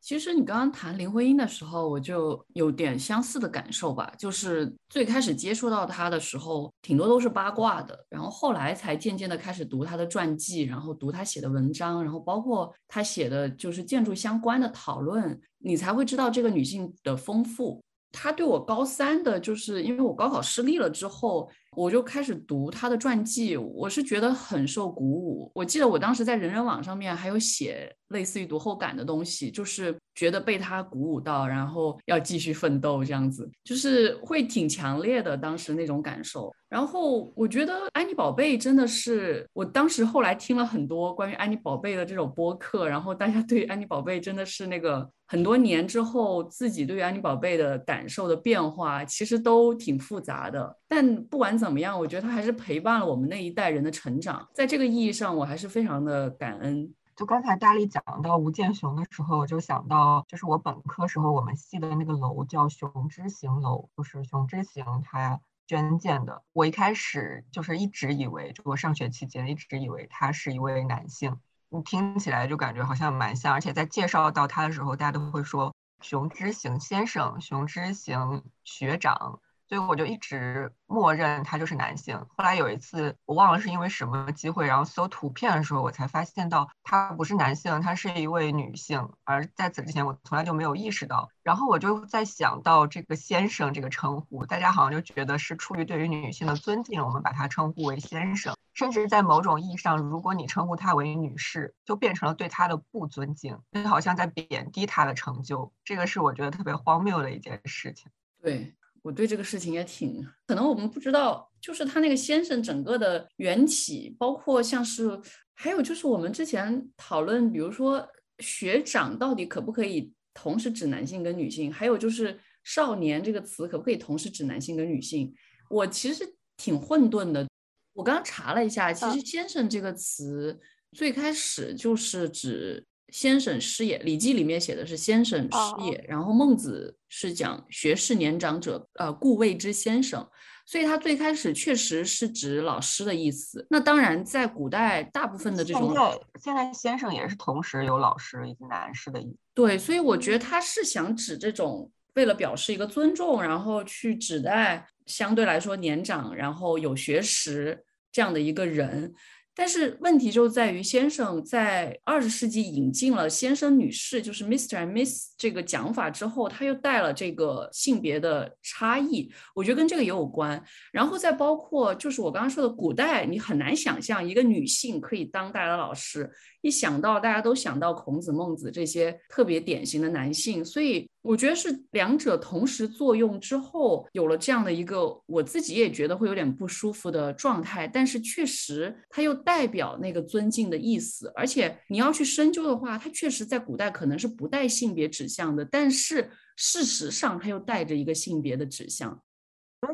其实你刚刚谈林徽因的时候，我就有点相似的感受吧。就是最开始接触到她的时候，挺多都是八卦的，然后后来才渐渐的开始读她的传记，然后读她写的文章，然后包括她写的就是建筑相关的讨论，你才会知道这个女性的丰富。他对我高三的，就是因为我高考失利了之后。我就开始读他的传记，我是觉得很受鼓舞。我记得我当时在人人网上面还有写类似于读后感的东西，就是觉得被他鼓舞到，然后要继续奋斗这样子，就是会挺强烈的当时那种感受。然后我觉得安妮宝贝真的是，我当时后来听了很多关于安妮宝贝的这种播客，然后大家对安妮宝贝真的是那个很多年之后自己对于安妮宝贝的感受的变化，其实都挺复杂的。但不管怎么样，我觉得他还是陪伴了我们那一代人的成长，在这个意义上，我还是非常的感恩。就刚才大力讲到吴建雄的时候，我就想到，就是我本科时候我们系的那个楼叫熊之行楼，就是熊之行他捐建的。我一开始就是一直以为，就我上学期间一直以为他是一位男性，你听起来就感觉好像蛮像，而且在介绍到他的时候，大家都会说熊之行先生、熊之行学长。所以我就一直默认他就是男性。后来有一次，我忘了是因为什么机会，然后搜图片的时候，我才发现到他不是男性，他是一位女性。而在此之前，我从来就没有意识到。然后我就在想到这个先生这个称呼，大家好像就觉得是出于对于女性的尊敬，我们把他称呼为先生。甚至在某种意义上，如果你称呼他为女士，就变成了对他的不尊敬，就好像在贬低他的成就。这个是我觉得特别荒谬的一件事情。对。我对这个事情也挺可能我们不知道，就是他那个先生整个的缘起，包括像是还有就是我们之前讨论，比如说学长到底可不可以同时指男性跟女性，还有就是少年这个词可不可以同时指男性跟女性，我其实挺混沌的。我刚刚查了一下，其实先生这个词最开始就是指。先生师也，《礼记》里面写的是先生师也，然后孟子是讲学士年长者，呃，故谓之先生，所以他最开始确实是指老师的意思。那当然，在古代大部分的这种，现在现在先生也是同时有老师以及男士的意思。对，所以我觉得他是想指这种为了表示一个尊重，然后去指代相对来说年长，然后有学识这样的一个人。但是问题就在于，先生在二十世纪引进了先生、女士，就是 Mr. and Miss 这个讲法之后，他又带了这个性别的差异，我觉得跟这个也有关。然后再包括，就是我刚刚说的，古代你很难想象一个女性可以当大的老师。一想到大家都想到孔子、孟子这些特别典型的男性，所以我觉得是两者同时作用之后，有了这样的一个我自己也觉得会有点不舒服的状态。但是确实，它又代表那个尊敬的意思。而且你要去深究的话，它确实在古代可能是不带性别指向的，但是事实上它又带着一个性别的指向。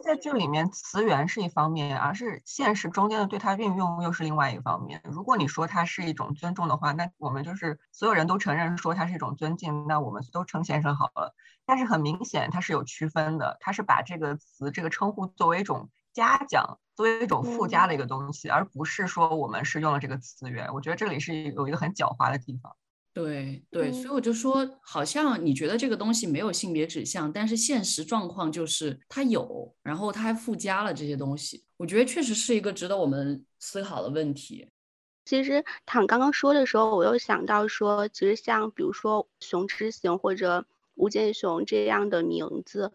而在剧里面词源是一方面，而是现实中间的对它运用又是另外一方面。如果你说它是一种尊重的话，那我们就是所有人都承认说它是一种尊敬，那我们都称先生好了。但是很明显，它是有区分的，它是把这个词、这个称呼作为一种嘉奖，作为一种附加的一个东西，而不是说我们是用了这个词源。我觉得这里是有一个很狡猾的地方。对对，所以我就说，好像你觉得这个东西没有性别指向，但是现实状况就是它有，然后它还附加了这些东西。我觉得确实是一个值得我们思考的问题。其实躺刚刚说的时候，我又想到说，其实像比如说熊之行或者吴建雄这样的名字。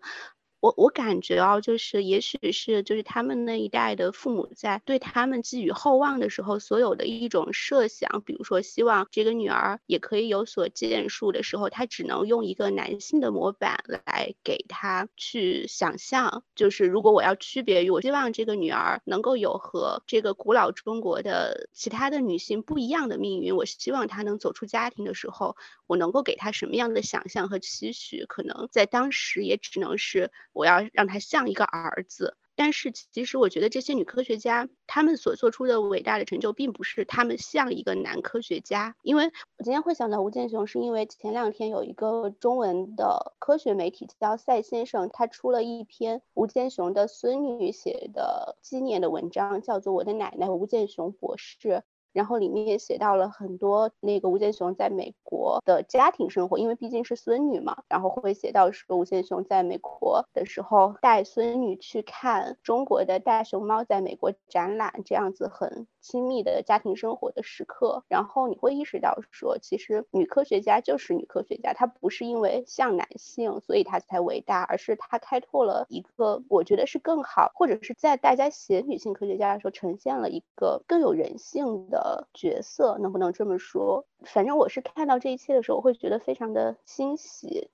我我感觉哦，就是也许是就是他们那一代的父母在对他们寄予厚望的时候，所有的一种设想，比如说希望这个女儿也可以有所建树的时候，他只能用一个男性的模板来给他去想象。就是如果我要区别于，我希望这个女儿能够有和这个古老中国的其他的女性不一样的命运，我希望她能走出家庭的时候，我能够给她什么样的想象和期许？可能在当时也只能是。我要让他像一个儿子，但是其实我觉得这些女科学家，她们所做出的伟大的成就，并不是她们像一个男科学家。因为我今天会想到吴健雄，是因为前两天有一个中文的科学媒体叫赛先生，他出了一篇吴健雄的孙女写的纪念的文章，叫做《我的奶奶吴健雄博士》。然后里面也写到了很多那个吴建雄在美国的家庭生活，因为毕竟是孙女嘛，然后会写到说吴建雄在美国的时候带孙女去看中国的大熊猫在美国展览，这样子很亲密的家庭生活的时刻。然后你会意识到说，其实女科学家就是女科学家，她不是因为像男性所以她才伟大，而是她开拓了一个我觉得是更好，或者是在大家写女性科学家的时候呈现了一个更有人性的。的角色能不能这么说？反正我是看到这一切的时候，我会觉得非常的欣喜。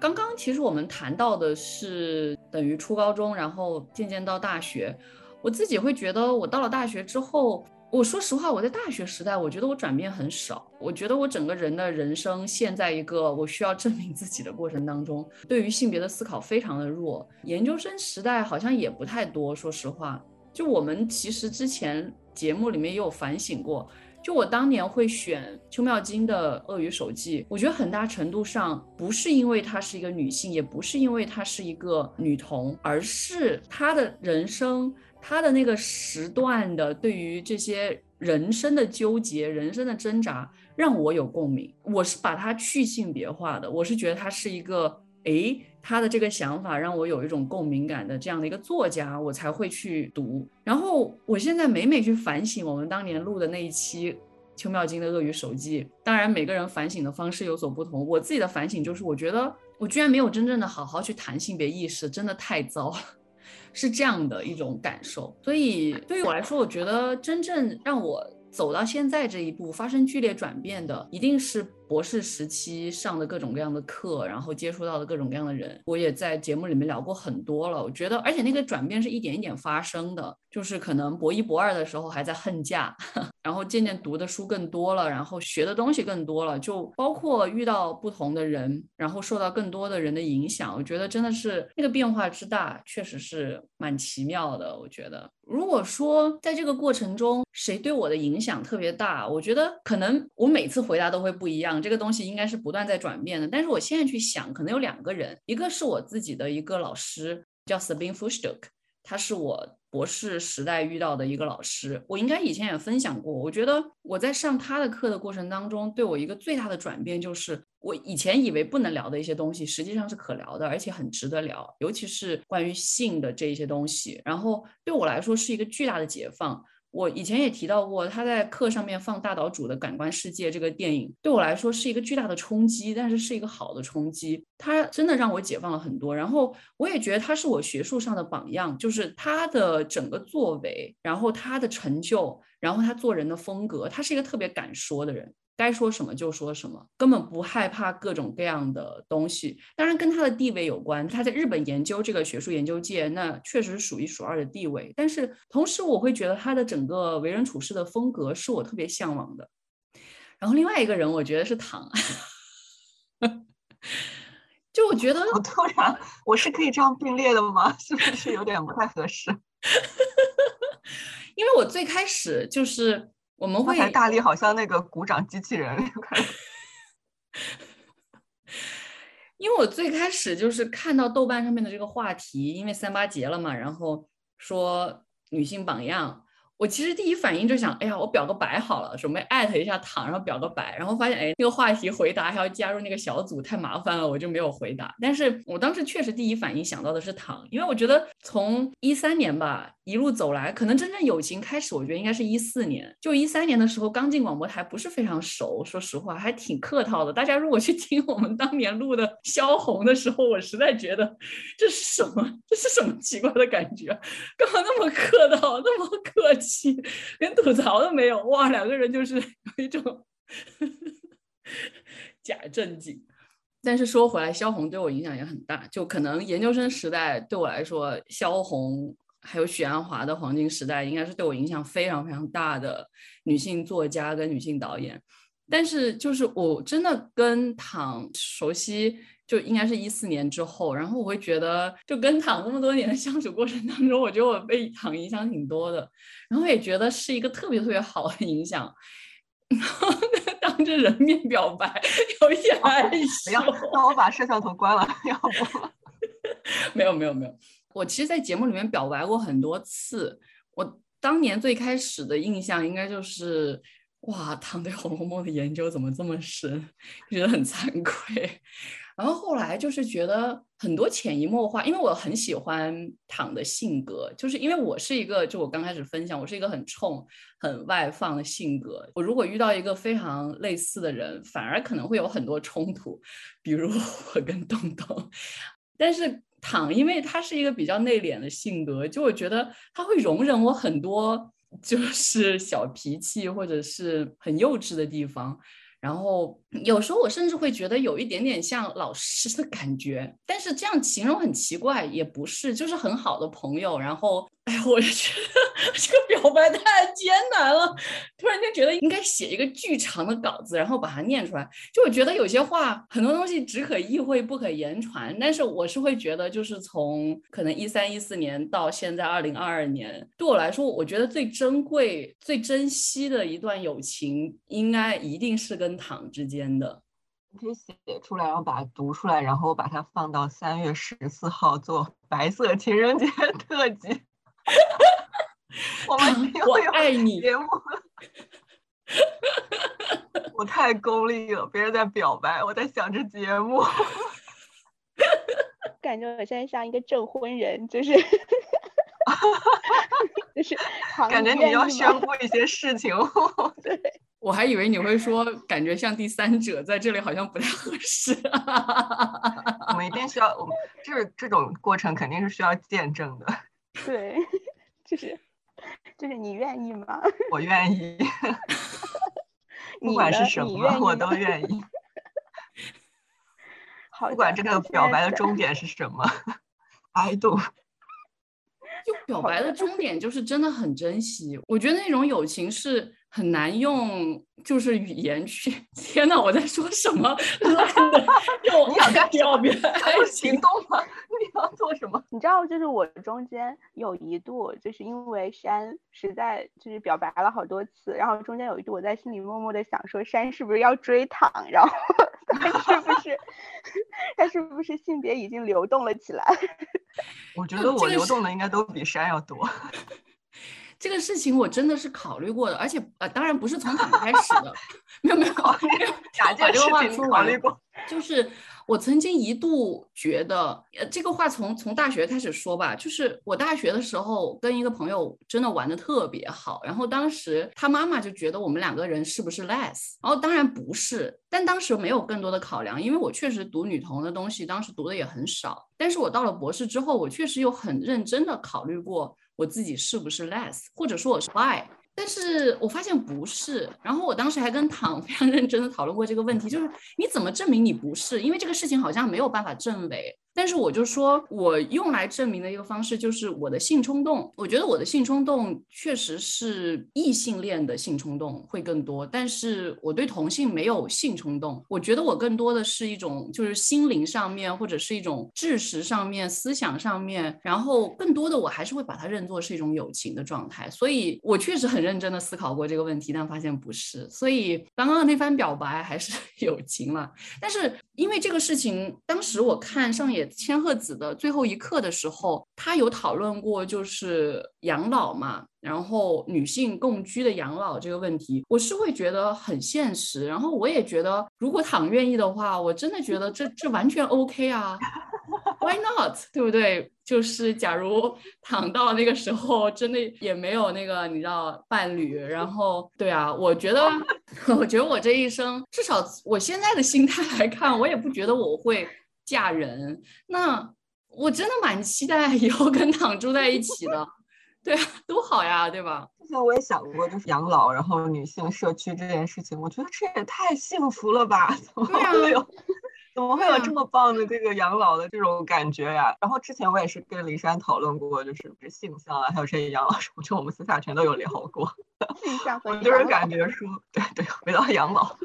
刚刚其实我们谈到的是等于初高中，然后渐渐到大学。我自己会觉得，我到了大学之后。我说实话，我在大学时代，我觉得我转变很少。我觉得我整个人的人生陷在一个我需要证明自己的过程当中，对于性别的思考非常的弱。研究生时代好像也不太多。说实话，就我们其实之前节目里面也有反省过，就我当年会选邱妙金的《鳄鱼手记》，我觉得很大程度上不是因为她是一个女性，也不是因为她是一个女童，而是她的人生。他的那个时段的对于这些人生的纠结、人生的挣扎，让我有共鸣。我是把它去性别化的，我是觉得他是一个，诶，他的这个想法让我有一种共鸣感的这样的一个作家，我才会去读。然后我现在每每去反省我们当年录的那一期邱妙金的《鳄鱼手记》，当然每个人反省的方式有所不同。我自己的反省就是，我觉得我居然没有真正的好好去谈性别意识，真的太糟了。是这样的一种感受，所以对于我来说，我觉得真正让我走到现在这一步，发生剧烈转变的，一定是。博士时期上的各种各样的课，然后接触到的各种各样的人，我也在节目里面聊过很多了。我觉得，而且那个转变是一点一点发生的，就是可能博一博二的时候还在恨嫁，然后渐渐读的书更多了，然后学的东西更多了，就包括遇到不同的人，然后受到更多的人的影响。我觉得真的是那个变化之大，确实是蛮奇妙的。我觉得，如果说在这个过程中谁对我的影响特别大，我觉得可能我每次回答都会不一样。这个东西应该是不断在转变的，但是我现在去想，可能有两个人，一个是我自己的一个老师，叫 Sabine Fuchsduk，他是我博士时代遇到的一个老师，我应该以前也分享过。我觉得我在上他的课的过程当中，对我一个最大的转变就是，我以前以为不能聊的一些东西，实际上是可聊的，而且很值得聊，尤其是关于性的这一些东西，然后对我来说是一个巨大的解放。我以前也提到过，他在课上面放大岛主的感官世界这个电影，对我来说是一个巨大的冲击，但是是一个好的冲击。他真的让我解放了很多，然后我也觉得他是我学术上的榜样，就是他的整个作为，然后他的成就，然后他做人的风格，他是一个特别敢说的人。该说什么就说什么，根本不害怕各种各样的东西。当然跟他的地位有关，他在日本研究这个学术研究界，那确实是数一数二的地位。但是同时，我会觉得他的整个为人处事的风格是我特别向往的。然后另外一个人，我觉得是唐，就我觉得，我突然，我是可以这样并列的吗？是不是有点不太合适？因为我最开始就是我们会大力，好像那个鼓掌机器人。因为我最开始就是看到豆瓣上面的这个话题，因为三八节了嘛，然后说女性榜样。我其实第一反应就想，哎呀，我表个白好了，准备艾特一下唐，然后表个白，然后发现，哎，那个话题回答还要加入那个小组，太麻烦了，我就没有回答。但是我当时确实第一反应想到的是唐，因为我觉得从一三年吧。一路走来，可能真正友情开始，我觉得应该是一四年。就一三年的时候，刚进广播台，不是非常熟，说实话，还挺客套的。大家如果去听我们当年录的萧红的时候，我实在觉得这是什么？这是什么奇怪的感觉？干嘛那么客套，那么客气，连吐槽都没有？哇，两个人就是有一种 假正经。但是说回来，萧红对我影响也很大。就可能研究生时代对我来说，萧红。还有许鞍华的黄金时代，应该是对我影响非常非常大的女性作家跟女性导演。但是就是我真的跟唐熟悉，就应该是一四年之后。然后我会觉得，就跟唐这么多年的相处过程当中，我觉得我被唐影响挺多的。然后也觉得是一个特别特别好的影响。然后当着人面表白，有一点害羞。那我把摄像头关了，要不？没有没有没有。我其实，在节目里面表白过很多次。我当年最开始的印象，应该就是，哇，唐对《红楼梦》的研究怎么这么深，觉得很惭愧。然后后来就是觉得很多潜移默化，因为我很喜欢唐的性格，就是因为我是一个，就我刚开始分享，我是一个很冲、很外放的性格。我如果遇到一个非常类似的人，反而可能会有很多冲突，比如 我跟东东，但是。躺，因为他是一个比较内敛的性格，就我觉得他会容忍我很多，就是小脾气或者是很幼稚的地方。然后有时候我甚至会觉得有一点点像老师的感觉，但是这样形容很奇怪，也不是，就是很好的朋友。然后。哎呀，我就觉得 这个表白太艰难了。突然间觉得应该写一个巨长的稿子，然后把它念出来。就我觉得有些话，很多东西只可意会不可言传。但是我是会觉得，就是从可能一三一四年到现在二零二二年，对我来说，我觉得最珍贵、最珍惜的一段友情，应该一定是跟唐之间的。你可以写出来，然后把它读出来，然后把它放到三月十四号做白色情人节特辑。我们我爱你节目，我太功利了。别人在表白，我在想着节目。感觉我现在像一个证婚人，就是，就是感觉你要宣布一些事情。对，我还以为你会说，感觉像第三者在这里好像不太合适。我们一定需要，我们这这种过程肯定是需要见证的。对。就是，就是你愿意吗？我愿意，不管是什么，我都愿意。好，不管这个表白的终点是什么，，I do。就表白的终点就是真的很珍惜，我觉得那种友情是。很难用，就是语言去。天哪，我在说什么？烂的，你想干表别 有行动吗？你要做什么？你知道，就是我中间有一度，就是因为山实在就是表白了好多次，然后中间有一度我在心里默默的想说，山是不是要追躺？然后他是不是 他是不是性别已经流动了起来？我觉得我流动的应该都比山要多。这个事情我真的是考虑过的，而且呃，当然不是从开始的，没有没有考虑，把这个话说完，就是我曾经一度觉得，呃，这个话从从大学开始说吧，就是我大学的时候跟一个朋友真的玩的特别好，然后当时他妈妈就觉得我们两个人是不是 less，然后当然不是，但当时没有更多的考量，因为我确实读女同的东西，当时读的也很少，但是我到了博士之后，我确实有很认真的考虑过。我自己是不是 less，或者说我是 why？但是我发现不是，然后我当时还跟唐 非常认真的讨论过这个问题，就是你怎么证明你不是？因为这个事情好像没有办法证伪。但是我就说，我用来证明的一个方式就是我的性冲动。我觉得我的性冲动确实是异性恋的性冲动会更多，但是我对同性没有性冲动。我觉得我更多的是一种就是心灵上面或者是一种知识上面、思想上面，然后更多的我还是会把它认作是一种友情的状态。所以我确实很认真的思考过这个问题，但发现不是。所以刚刚的那番表白还是 友情了。但是因为这个事情，当时我看上野。千鹤子的最后一课的时候，他有讨论过就是养老嘛，然后女性共居的养老这个问题，我是会觉得很现实。然后我也觉得，如果躺愿意的话，我真的觉得这这完全 OK 啊，Why not？对不对？就是假如 躺到那个时候，真的也没有那个你知道伴侣，然后对啊，我觉得，我觉得我这一生，至少我现在的心态来看，我也不觉得我会。嫁人，那我真的蛮期待以后跟党住在一起的，对啊，多好呀，对吧？之前我也想过，就是养老，然后女性社区这件事情，我觉得这也太幸福了吧？怎么会有？怎么会有这么棒的这个养老的这种感觉呀？然后之前我也是跟林珊讨论过，就是性向啊，还有这些养老什么，就我们私下全都有聊过。就是感觉说，对对，回到养老。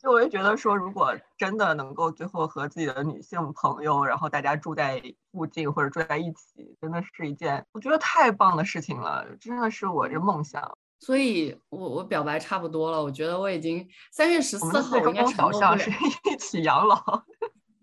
就我就觉得说，如果真的能够最后和自己的女性朋友，然后大家住在附近或者住在一起，真的是一件我觉得太棒的事情了，真的是我这梦想。所以，我我表白差不多了，我觉得我已经三月十四号应该导向是 一起养老。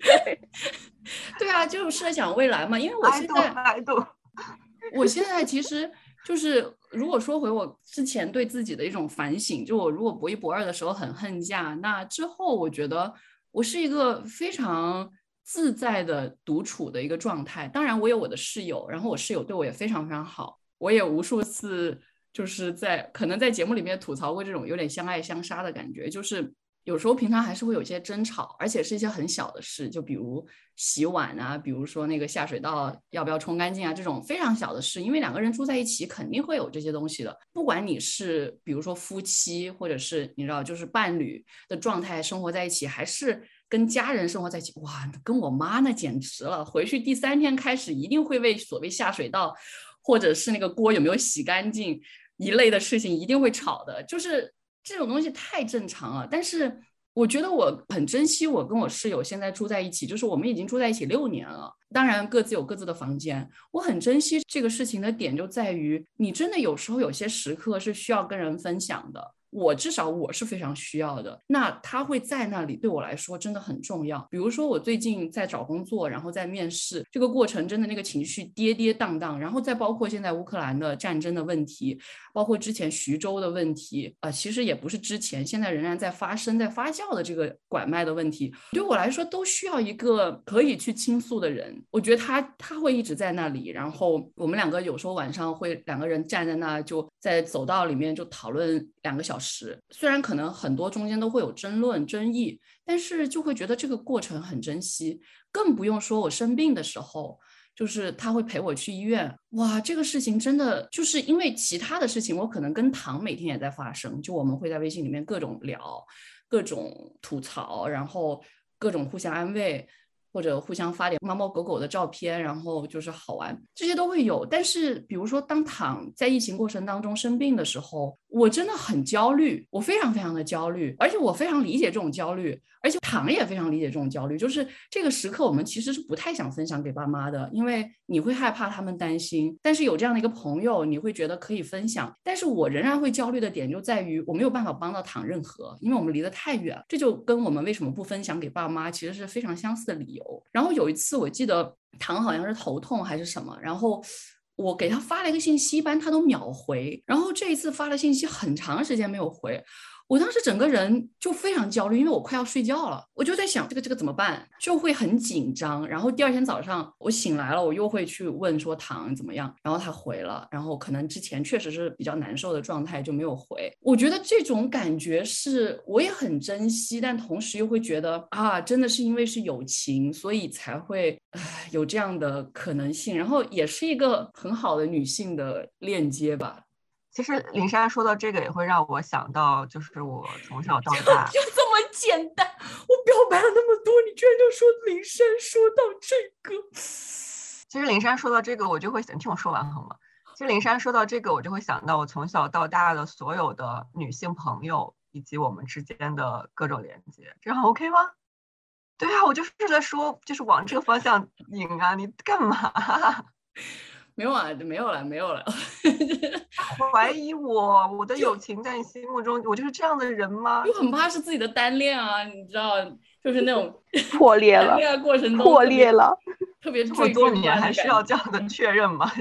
对啊，就是设想未来嘛，因为我现在，我现在其实。就是如果说回我之前对自己的一种反省，就我如果博一博二的时候很恨嫁，那之后我觉得我是一个非常自在的独处的一个状态。当然，我有我的室友，然后我室友对我也非常非常好。我也无数次就是在可能在节目里面吐槽过这种有点相爱相杀的感觉，就是。有时候平常还是会有一些争吵，而且是一些很小的事，就比如洗碗啊，比如说那个下水道要不要冲干净啊，这种非常小的事。因为两个人住在一起，肯定会有这些东西的。不管你是比如说夫妻，或者是你知道就是伴侣的状态生活在一起，还是跟家人生活在一起，哇，跟我妈那简直了。回去第三天开始，一定会为所谓下水道，或者是那个锅有没有洗干净一类的事情，一定会吵的，就是。这种东西太正常了，但是我觉得我很珍惜我跟我室友现在住在一起，就是我们已经住在一起六年了，当然各自有各自的房间。我很珍惜这个事情的点就在于，你真的有时候有些时刻是需要跟人分享的。我至少我是非常需要的，那他会在那里对我来说真的很重要。比如说我最近在找工作，然后在面试这个过程，真的那个情绪跌跌宕宕，然后再包括现在乌克兰的战争的问题，包括之前徐州的问题，啊，其实也不是之前，现在仍然在发生、在发酵的这个拐卖的问题，对我来说都需要一个可以去倾诉的人。我觉得他他会一直在那里，然后我们两个有时候晚上会两个人站在那，就在走道里面就讨论两个小时。时，虽然可能很多中间都会有争论、争议，但是就会觉得这个过程很珍惜。更不用说我生病的时候，就是他会陪我去医院。哇，这个事情真的就是因为其他的事情，我可能跟唐每天也在发生，就我们会在微信里面各种聊、各种吐槽，然后各种互相安慰。或者互相发点猫猫狗狗的照片，然后就是好玩，这些都会有。但是，比如说当躺在疫情过程当中生病的时候，我真的很焦虑，我非常非常的焦虑，而且我非常理解这种焦虑，而且躺也非常理解这种焦虑。就是这个时刻，我们其实是不太想分享给爸妈的，因为你会害怕他们担心。但是有这样的一个朋友，你会觉得可以分享。但是我仍然会焦虑的点就在于，我没有办法帮到躺任何，因为我们离得太远。这就跟我们为什么不分享给爸妈，其实是非常相似的理由。然后有一次，我记得唐好像是头痛还是什么，然后我给他发了一个信息，一般他都秒回，然后这一次发了信息很长时间没有回。我当时整个人就非常焦虑，因为我快要睡觉了，我就在想这个这个怎么办，就会很紧张。然后第二天早上我醒来了，我又会去问说糖怎么样，然后他回了，然后可能之前确实是比较难受的状态就没有回。我觉得这种感觉是我也很珍惜，但同时又会觉得啊，真的是因为是友情，所以才会唉有这样的可能性。然后也是一个很好的女性的链接吧。其实林珊说到这个，也会让我想到，就是我从小到大就这么简单。我表白了那么多，你居然就说林珊说到这个。其实林珊说到这个，我就会想听我说完好吗？其实林珊说到这个，我就会想到我从小到大的所有的女性朋友，以及我们之间的各种连接，这样 OK 吗？对啊，我就是在说，就是往这个方向引啊，你干嘛？没有啊，没有了，没有了。怀疑我，我的友情在你心目中，我就是这样的人吗？就很怕是自己的单恋啊，你知道，就是那种 破裂了，恋爱过程中破裂了，特别这么多年还需要这样的确认吗？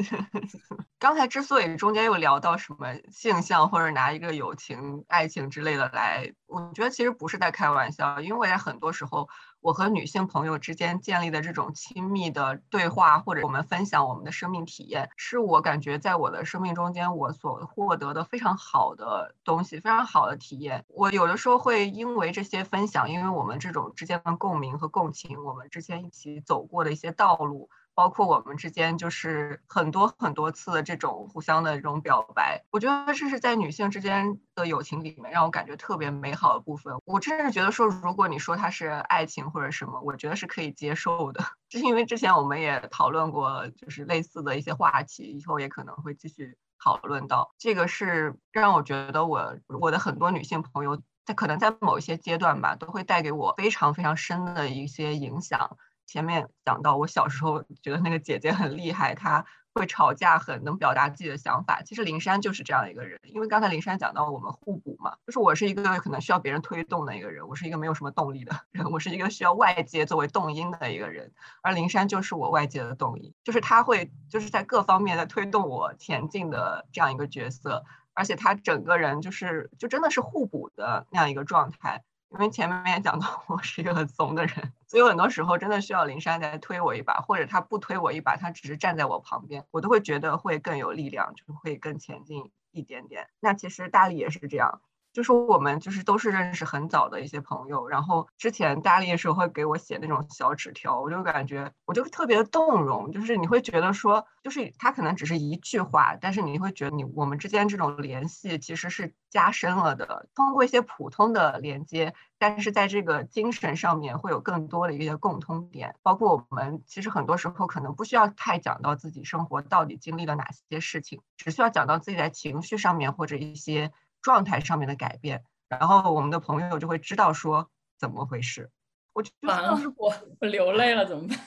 刚才之所以中间又聊到什么性向或者拿一个友情、爱情之类的来，我觉得其实不是在开玩笑，因为在很多时候。我和女性朋友之间建立的这种亲密的对话，或者我们分享我们的生命体验，是我感觉在我的生命中间我所获得的非常好的东西，非常好的体验。我有的时候会因为这些分享，因为我们这种之间的共鸣和共情，我们之前一起走过的一些道路。包括我们之间就是很多很多次的这种互相的这种表白，我觉得这是在女性之间的友情里面让我感觉特别美好的部分。我真是觉得说，如果你说它是爱情或者什么，我觉得是可以接受的。就是因为之前我们也讨论过，就是类似的一些话题，以后也可能会继续讨论到。这个是让我觉得我我的很多女性朋友在可能在某一些阶段吧，都会带给我非常非常深的一些影响。前面讲到，我小时候觉得那个姐姐很厉害，她会吵架，很能表达自己的想法。其实林珊就是这样一个人，因为刚才林珊讲到我们互补嘛，就是我是一个可能需要别人推动的一个人，我是一个没有什么动力的 人，我是一个需要外界作为动因的一个人，而林珊就是我外界的动因，就是他会就是在各方面在推动我前进的这样一个角色，而且他整个人就是就真的是互补的那样一个状态。因为前面也讲到，我是一个很怂的人，所以很多时候真的需要林珊来推我一把，或者他不推我一把，他只是站在我旁边，我都会觉得会更有力量，就会更前进一点点。那其实大力也是这样。就是我们就是都是认识很早的一些朋友，然后之前大力的时候会给我写那种小纸条，我就感觉我就特别的动容，就是你会觉得说，就是他可能只是一句话，但是你会觉得你我们之间这种联系其实是加深了的，通过一些普通的连接，但是在这个精神上面会有更多的一些共通点，包括我们其实很多时候可能不需要太讲到自己生活到底经历了哪些事情，只需要讲到自己在情绪上面或者一些。状态上面的改变，然后我们的朋友就会知道说怎么回事。我完了，我我流泪了，怎么办？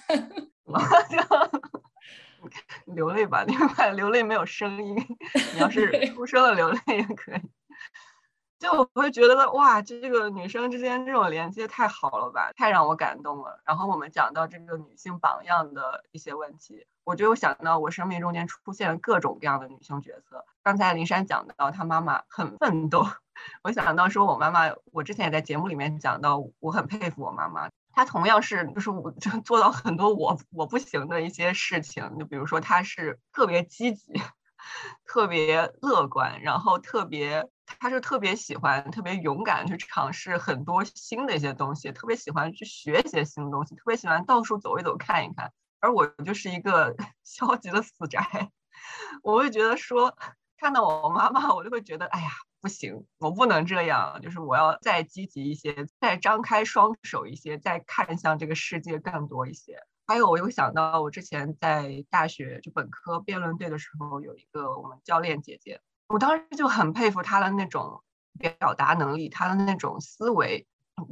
流泪吧，另外流泪没有声音，你要是 出声了流泪也可以。就我会觉得哇，这个女生之间这种连接太好了吧，太让我感动了。然后我们讲到这个女性榜样的一些问题，我就想到我生命中间出现各种各样的女性角色。刚才林珊讲到她妈妈很奋斗，我想到说我妈妈，我之前也在节目里面讲到，我很佩服我妈妈，她同样是就是我就做到很多我我不行的一些事情，就比如说她是特别积极，特别乐观，然后特别。他就特别喜欢、特别勇敢去尝试很多新的一些东西，特别喜欢去学一些新东西，特别喜欢到处走一走、看一看。而我就是一个 消极的死宅，我会觉得说，看到我妈妈，我就会觉得，哎呀，不行，我不能这样，就是我要再积极一些，再张开双手一些，再看向这个世界更多一些。还有，我又想到我之前在大学就本科辩论队的时候，有一个我们教练姐姐。我当时就很佩服他的那种表达能力，他的那种思维。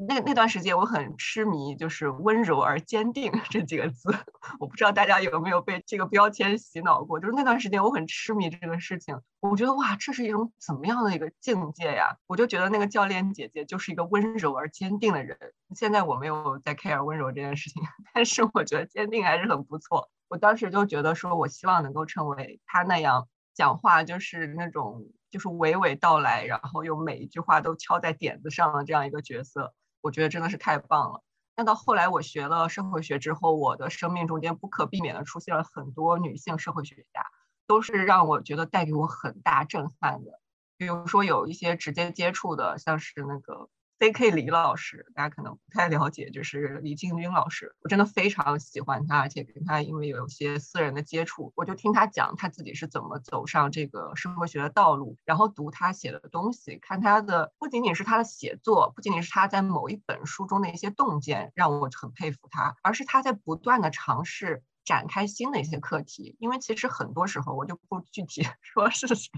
那那段时间我很痴迷，就是温柔而坚定 这几个字。我不知道大家有没有被这个标签洗脑过？就是那段时间我很痴迷这个事情。我觉得哇，这是一种怎么样的一个境界呀？我就觉得那个教练姐姐就是一个温柔而坚定的人。现在我没有在 care 温柔这件事情，但是我觉得坚定还是很不错。我当时就觉得说，我希望能够成为他那样。讲话就是那种，就是娓娓道来，然后又每一句话都敲在点子上的这样一个角色，我觉得真的是太棒了。那到后来我学了社会学之后，我的生命中间不可避免的出现了很多女性社会学家，都是让我觉得带给我很大震撼的。比如说有一些直接接触的，像是那个 C.K. 李老师，大家可能不太了解，就是李进军老师，我真的非常喜欢他，而且跟他因为有些私人的接触，我就听他讲他自己是怎么走上这个社会学的道路，然后读他写的东西，看他的不仅仅是他的写作，不仅仅是他在某一本书中的一些洞见，让我很佩服他，而是他在不断的尝试展开新的一些课题。因为其实很多时候，我就不具体 说是谁，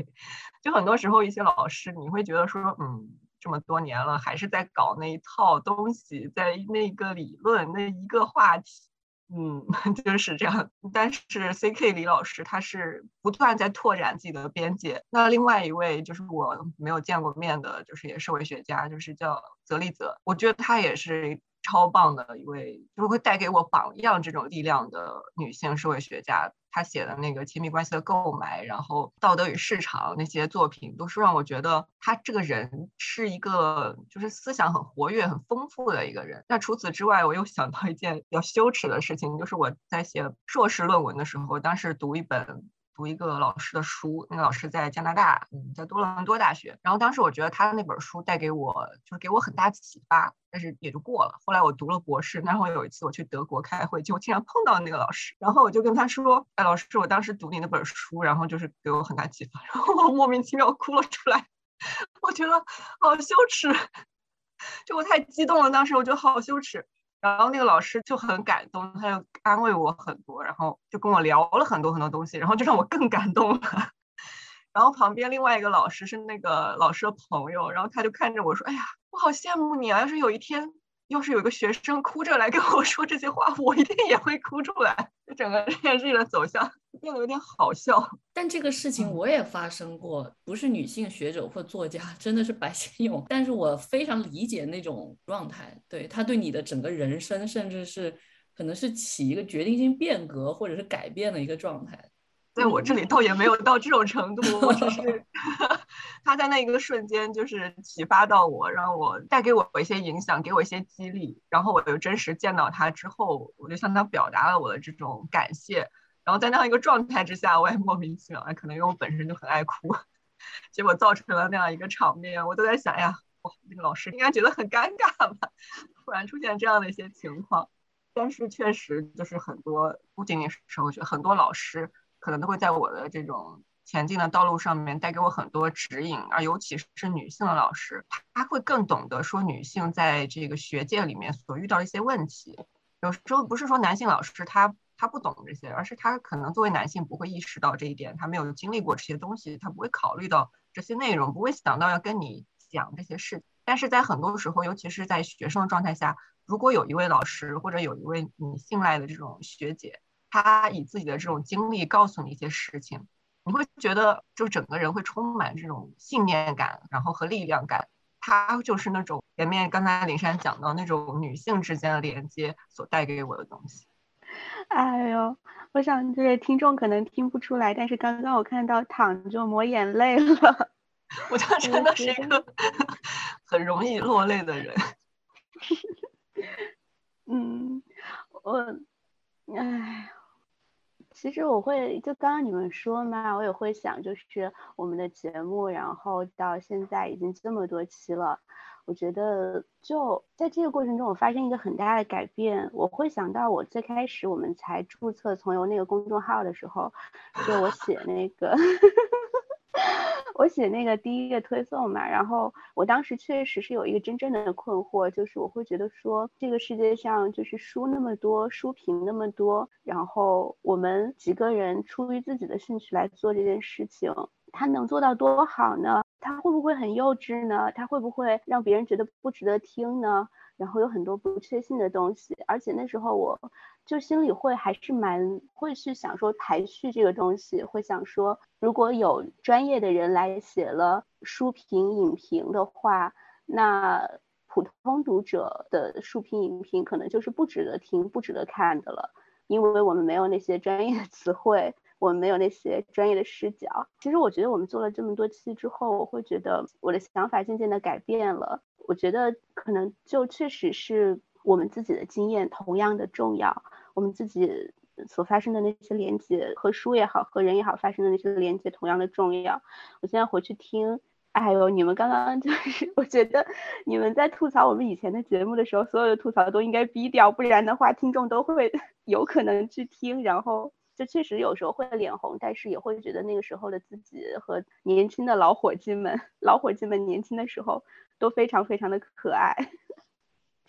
就很多时候一些老师，你会觉得说，嗯。这么多年了，还是在搞那一套东西，在那个理论那一个话题，嗯，就是这样。但是 C.K. 李老师他是不断在拓展自己的边界。那另外一位就是我没有见过面的，就是也社会学家，就是叫泽利泽，我觉得他也是。超棒的一位，就是会带给我榜样这种力量的女性社会学家。她写的那个亲密关系的购买，然后道德与市场那些作品，都是让我觉得她这个人是一个就是思想很活跃、很丰富的一个人。那除此之外，我又想到一件比较羞耻的事情，就是我在写硕士论文的时候，当时读一本。读一个老师的书，那个老师在加拿大，嗯，在多伦多大学。然后当时我觉得他的那本书带给我，就是给我很大启发，但是也就过了。后来我读了博士，然后有一次我去德国开会，就经常碰到那个老师，然后我就跟他说：“哎，老师，我当时读你那本书，然后就是给我很大启发。”然后我莫名其妙哭了出来，我觉得好羞耻，就我太激动了，当时我觉得好羞耻。然后那个老师就很感动，他就安慰我很多，然后就跟我聊了很多很多东西，然后就让我更感动了。然后旁边另外一个老师是那个老师的朋友，然后他就看着我说：“哎呀，我好羡慕你啊！要是有一天……”要是有个学生哭着来跟我说这些话，我一定也会哭出来。整个这件事情的走向变得有点好笑。但这个事情我也发生过，不是女性学者或作家，真的是白先勇。但是我非常理解那种状态，对他对你的整个人生，甚至是可能是起一个决定性变革或者是改变的一个状态。在我这里倒也没有到这种程度，我只是 他在那一个瞬间就是启发到我，让我带给我一些影响，给我一些激励。然后我又真实见到他之后，我就向他表达了我的这种感谢。然后在那样一个状态之下，我也莫名其妙，可能因为我本身就很爱哭，结果造成了那样一个场面。我都在想呀，哇，那个老师应该觉得很尴尬吧？突然出现这样的一些情况，但是确实就是很多，不仅仅是社会学，很多老师。可能都会在我的这种前进的道路上面带给我很多指引，而尤其是女性的老师，她会更懂得说女性在这个学界里面所遇到的一些问题。有时候不是说男性老师他他不懂这些，而是他可能作为男性不会意识到这一点，他没有经历过这些东西，他不会考虑到这些内容，不会想到要跟你讲这些事。但是在很多时候，尤其是在学生的状态下，如果有一位老师或者有一位你信赖的这种学姐。他以自己的这种经历告诉你一些事情，你会觉得就整个人会充满这种信念感，然后和力量感。他就是那种前面刚才林珊讲到那种女性之间的连接所带给我的东西。哎呦，我想这位听众可能听不出来，但是刚刚我看到躺就抹眼泪了。我就真的是一个很容易落泪的人。嗯，我，哎。其实我会就刚刚你们说嘛，我也会想，就是我们的节目，然后到现在已经这么多期了，我觉得就在这个过程中，我发生一个很大的改变。我会想到我最开始我们才注册从游那个公众号的时候，就我写那个。我写那个第一个推送嘛，然后我当时确实是有一个真正的困惑，就是我会觉得说这个世界上就是书那么多，书评那么多，然后我们几个人出于自己的兴趣来做这件事情，他能做到多好呢？他会不会很幼稚呢？他会不会让别人觉得不值得听呢？然后有很多不确信的东西，而且那时候我就心里会还是蛮会去想说排序这个东西，会想说如果有专业的人来写了书评影评的话，那普通读者的书评影评可能就是不值得听、不值得看的了，因为我们没有那些专业的词汇，我们没有那些专业的视角。其实我觉得我们做了这么多期之后，我会觉得我的想法渐渐的改变了。我觉得可能就确实是我们自己的经验同样的重要，我们自己所发生的那些连接和书也好，和人也好发生的那些连接同样的重要。我现在回去听哎呦，你们刚刚就是，我觉得你们在吐槽我们以前的节目的时候，所有的吐槽都应该逼掉，不然的话，听众都会 有可能去听，然后就确实有时候会脸红，但是也会觉得那个时候的自己和年轻的老伙计们，老伙计们年轻的时候都非常非常的可爱。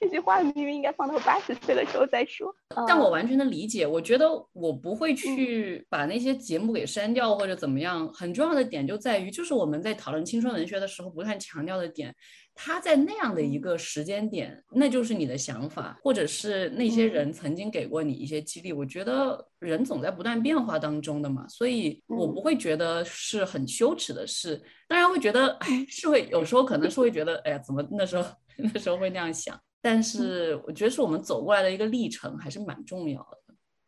这句话明明应该放到八十岁的时候再说，但我完全的理解。我觉得我不会去把那些节目给删掉或者怎么样。很重要的点就在于，就是我们在讨论青春文学的时候不断强调的点，它在那样的一个时间点，那就是你的想法，或者是那些人曾经给过你一些激励。我觉得人总在不断变化当中的嘛，所以我不会觉得是很羞耻的事。当然会觉得，哎，是会有时候可能是会觉得，哎呀，怎么那时候 那时候会那样想。但是我觉得是我们走过来的一个历程，还是蛮重要的。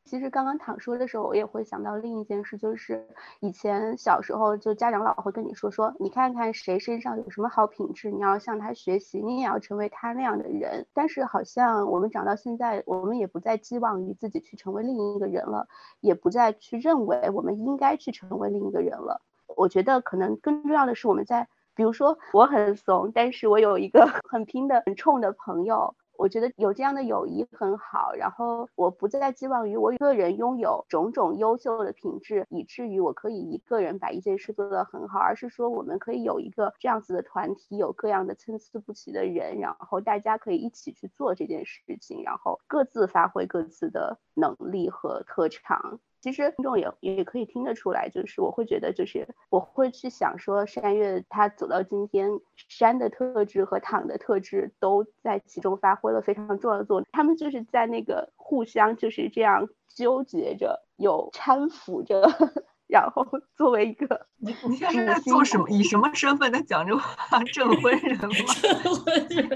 其实刚刚躺说的时候，我也会想到另一件事，就是以前小时候就家长老会跟你说说，你看看谁身上有什么好品质，你要向他学习，你也要成为他那样的人。但是好像我们长到现在，我们也不再寄望于自己去成为另一个人了，也不再去认为我们应该去成为另一个人了。我觉得可能更重要的是我们在。比如说我很怂，但是我有一个 很拼的、很冲的朋友，我觉得有这样的友谊很好。然后我不再寄望于我一个人拥有种种优秀的品质，以至于我可以一个人把一件事做得很好，而是说我们可以有一个这样子的团体，有各样的参差不齐的人，然后大家可以一起去做这件事情，然后各自发挥各自的能力和特长。其实听众也也可以听得出来，就是我会觉得，就是我会去想说，山月他走到今天，山的特质和躺的特质都在其中发挥了非常重要的作用。他们就是在那个互相就是这样纠结着，有搀扶着，然后作为一个 你你现在在做什么？以什么身份在讲这话？证婚人吗？证婚人。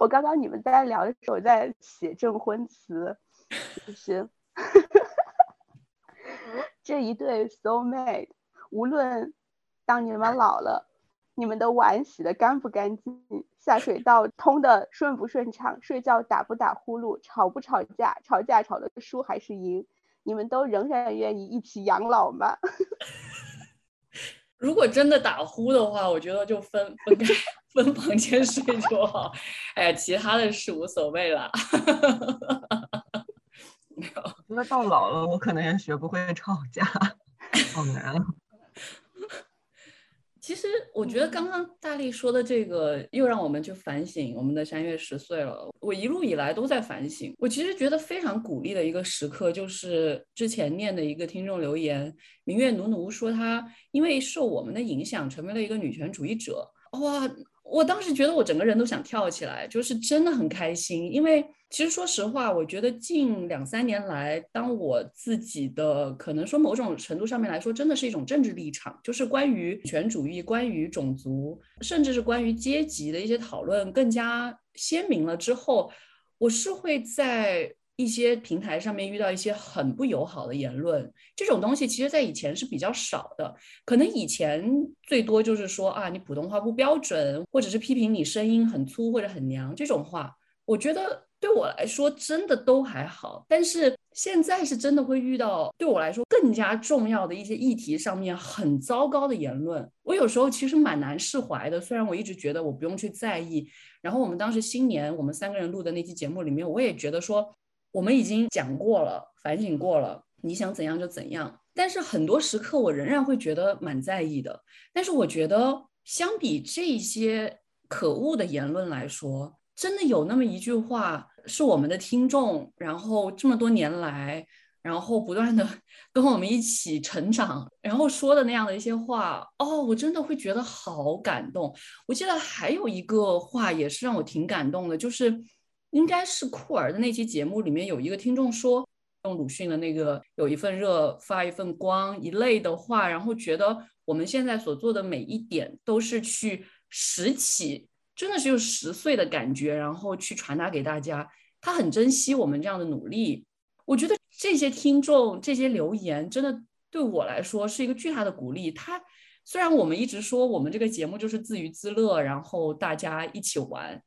我刚刚你们在聊的时候，在写证婚词。就是 这一对 soul mate，无论当你们老了，你们的碗洗的干不干净，下水道通的顺不顺畅，睡觉打不打呼噜，吵不吵架，吵架吵的输还是赢，你们都仍然愿意一起养老吗？如果真的打呼的话，我觉得就分分开分房间睡就好。哎，其他的是无所谓了。因为到老了，我可能也学不会吵架，好难。其实我觉得刚刚大力说的这个，又让我们去反省我们的三月十岁了。我一路以来都在反省。我其实觉得非常鼓励的一个时刻，就是之前念的一个听众留言，明月奴奴说她因为受我们的影响，成为了一个女权主义者。哇！我当时觉得我整个人都想跳起来，就是真的很开心。因为其实说实话，我觉得近两三年来，当我自己的可能说某种程度上面来说，真的是一种政治立场，就是关于女权主义、关于种族，甚至是关于阶级的一些讨论更加鲜明了之后，我是会在。一些平台上面遇到一些很不友好的言论，这种东西其实在以前是比较少的。可能以前最多就是说啊，你普通话不标准，或者是批评你声音很粗或者很娘这种话。我觉得对我来说真的都还好。但是现在是真的会遇到对我来说更加重要的一些议题上面很糟糕的言论。我有时候其实蛮难释怀的。虽然我一直觉得我不用去在意。然后我们当时新年我们三个人录的那期节目里面，我也觉得说。我们已经讲过了，反省过了，你想怎样就怎样。但是很多时刻，我仍然会觉得蛮在意的。但是我觉得，相比这些可恶的言论来说，真的有那么一句话是我们的听众，然后这么多年来，然后不断的 跟我们一起成长，然后说的那样的一些话，哦，我真的会觉得好感动。我记得还有一个话也是让我挺感动的，就是。应该是酷儿的那期节目里面有一个听众说，用鲁迅的那个“有一份热，发一份光”一类的话，然后觉得我们现在所做的每一点都是去拾起，真的是有十岁的感觉，然后去传达给大家。他很珍惜我们这样的努力。我觉得这些听众这些留言，真的对我来说是一个巨大的鼓励。他虽然我们一直说我们这个节目就是自娱自乐，然后大家一起玩。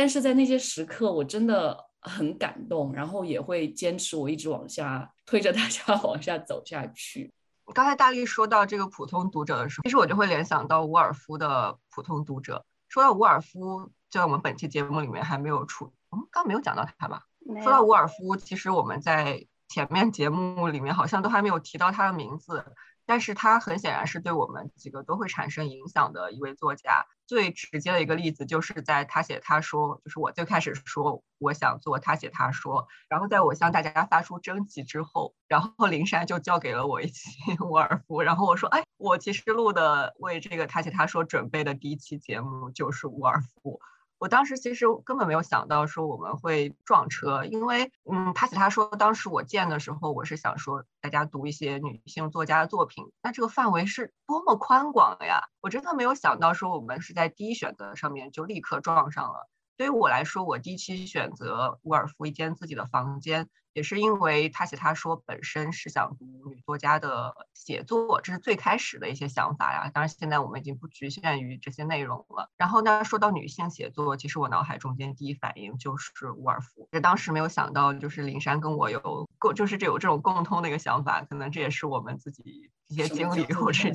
但是在那些时刻，我真的很感动，然后也会坚持，我一直往下推着大家 往下走下去。刚才大力说到这个普通读者的时候，其实我就会联想到伍尔夫的普通读者。说到伍尔夫，就在我们本期节目里面还没有出，我们刚没有讲到他吧？说到伍尔夫，其实我们在前面节目里面好像都还没有提到他的名字。但是他很显然是对我们几个都会产生影响的一位作家。最直接的一个例子就是在他写他说，就是我最开始说我想做他写他说，然后在我向大家发出征集之后，然后灵山就交给了我一期沃尔夫，然后我说，哎，我其实录的为这个他写他说准备的第一期节目就是沃尔夫。我当时其实根本没有想到说我们会撞车，因为，嗯，他写他说当时我见的时候，我是想说大家读一些女性作家的作品，那这个范围是多么宽广呀！我真的没有想到说我们是在第一选择上面就立刻撞上了。对于我来说，我第一期选择伍尔夫一间自己的房间。也是因为他写他说本身是想读女作家的写作，这是最开始的一些想法呀。当然，现在我们已经不局限于这些内容了。然后呢，说到女性写作，其实我脑海中间第一反应就是伍尔夫。这当时没有想到，就是林珊跟我有共，就是这有这种共通的一个想法。可能这也是我们自己一些经历或者。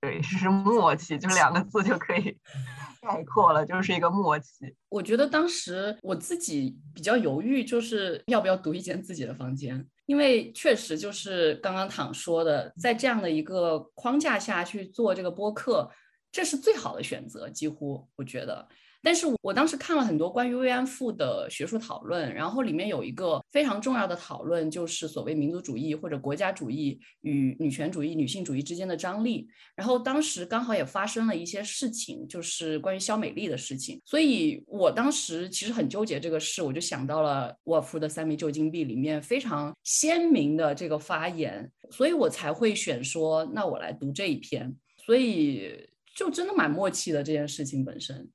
对，是默契，就两个字就可以 概括了，就是一个默契。我觉得当时我自己比较犹豫，就是要不要读一间自己的房间，因为确实就是刚刚躺说的，在这样的一个框架下去做这个播客，这是最好的选择，几乎我觉得。但是我当时看了很多关于慰安妇的学术讨论，然后里面有一个非常重要的讨论，就是所谓民族主义或者国家主义与女权主义、女性主义之间的张力。然后当时刚好也发生了一些事情，就是关于肖美丽的事情，所以我当时其实很纠结这个事，我就想到了沃夫的《三枚旧金币》里面非常鲜明的这个发言，所以我才会选说，那我来读这一篇。所以就真的蛮默契的这件事情本身。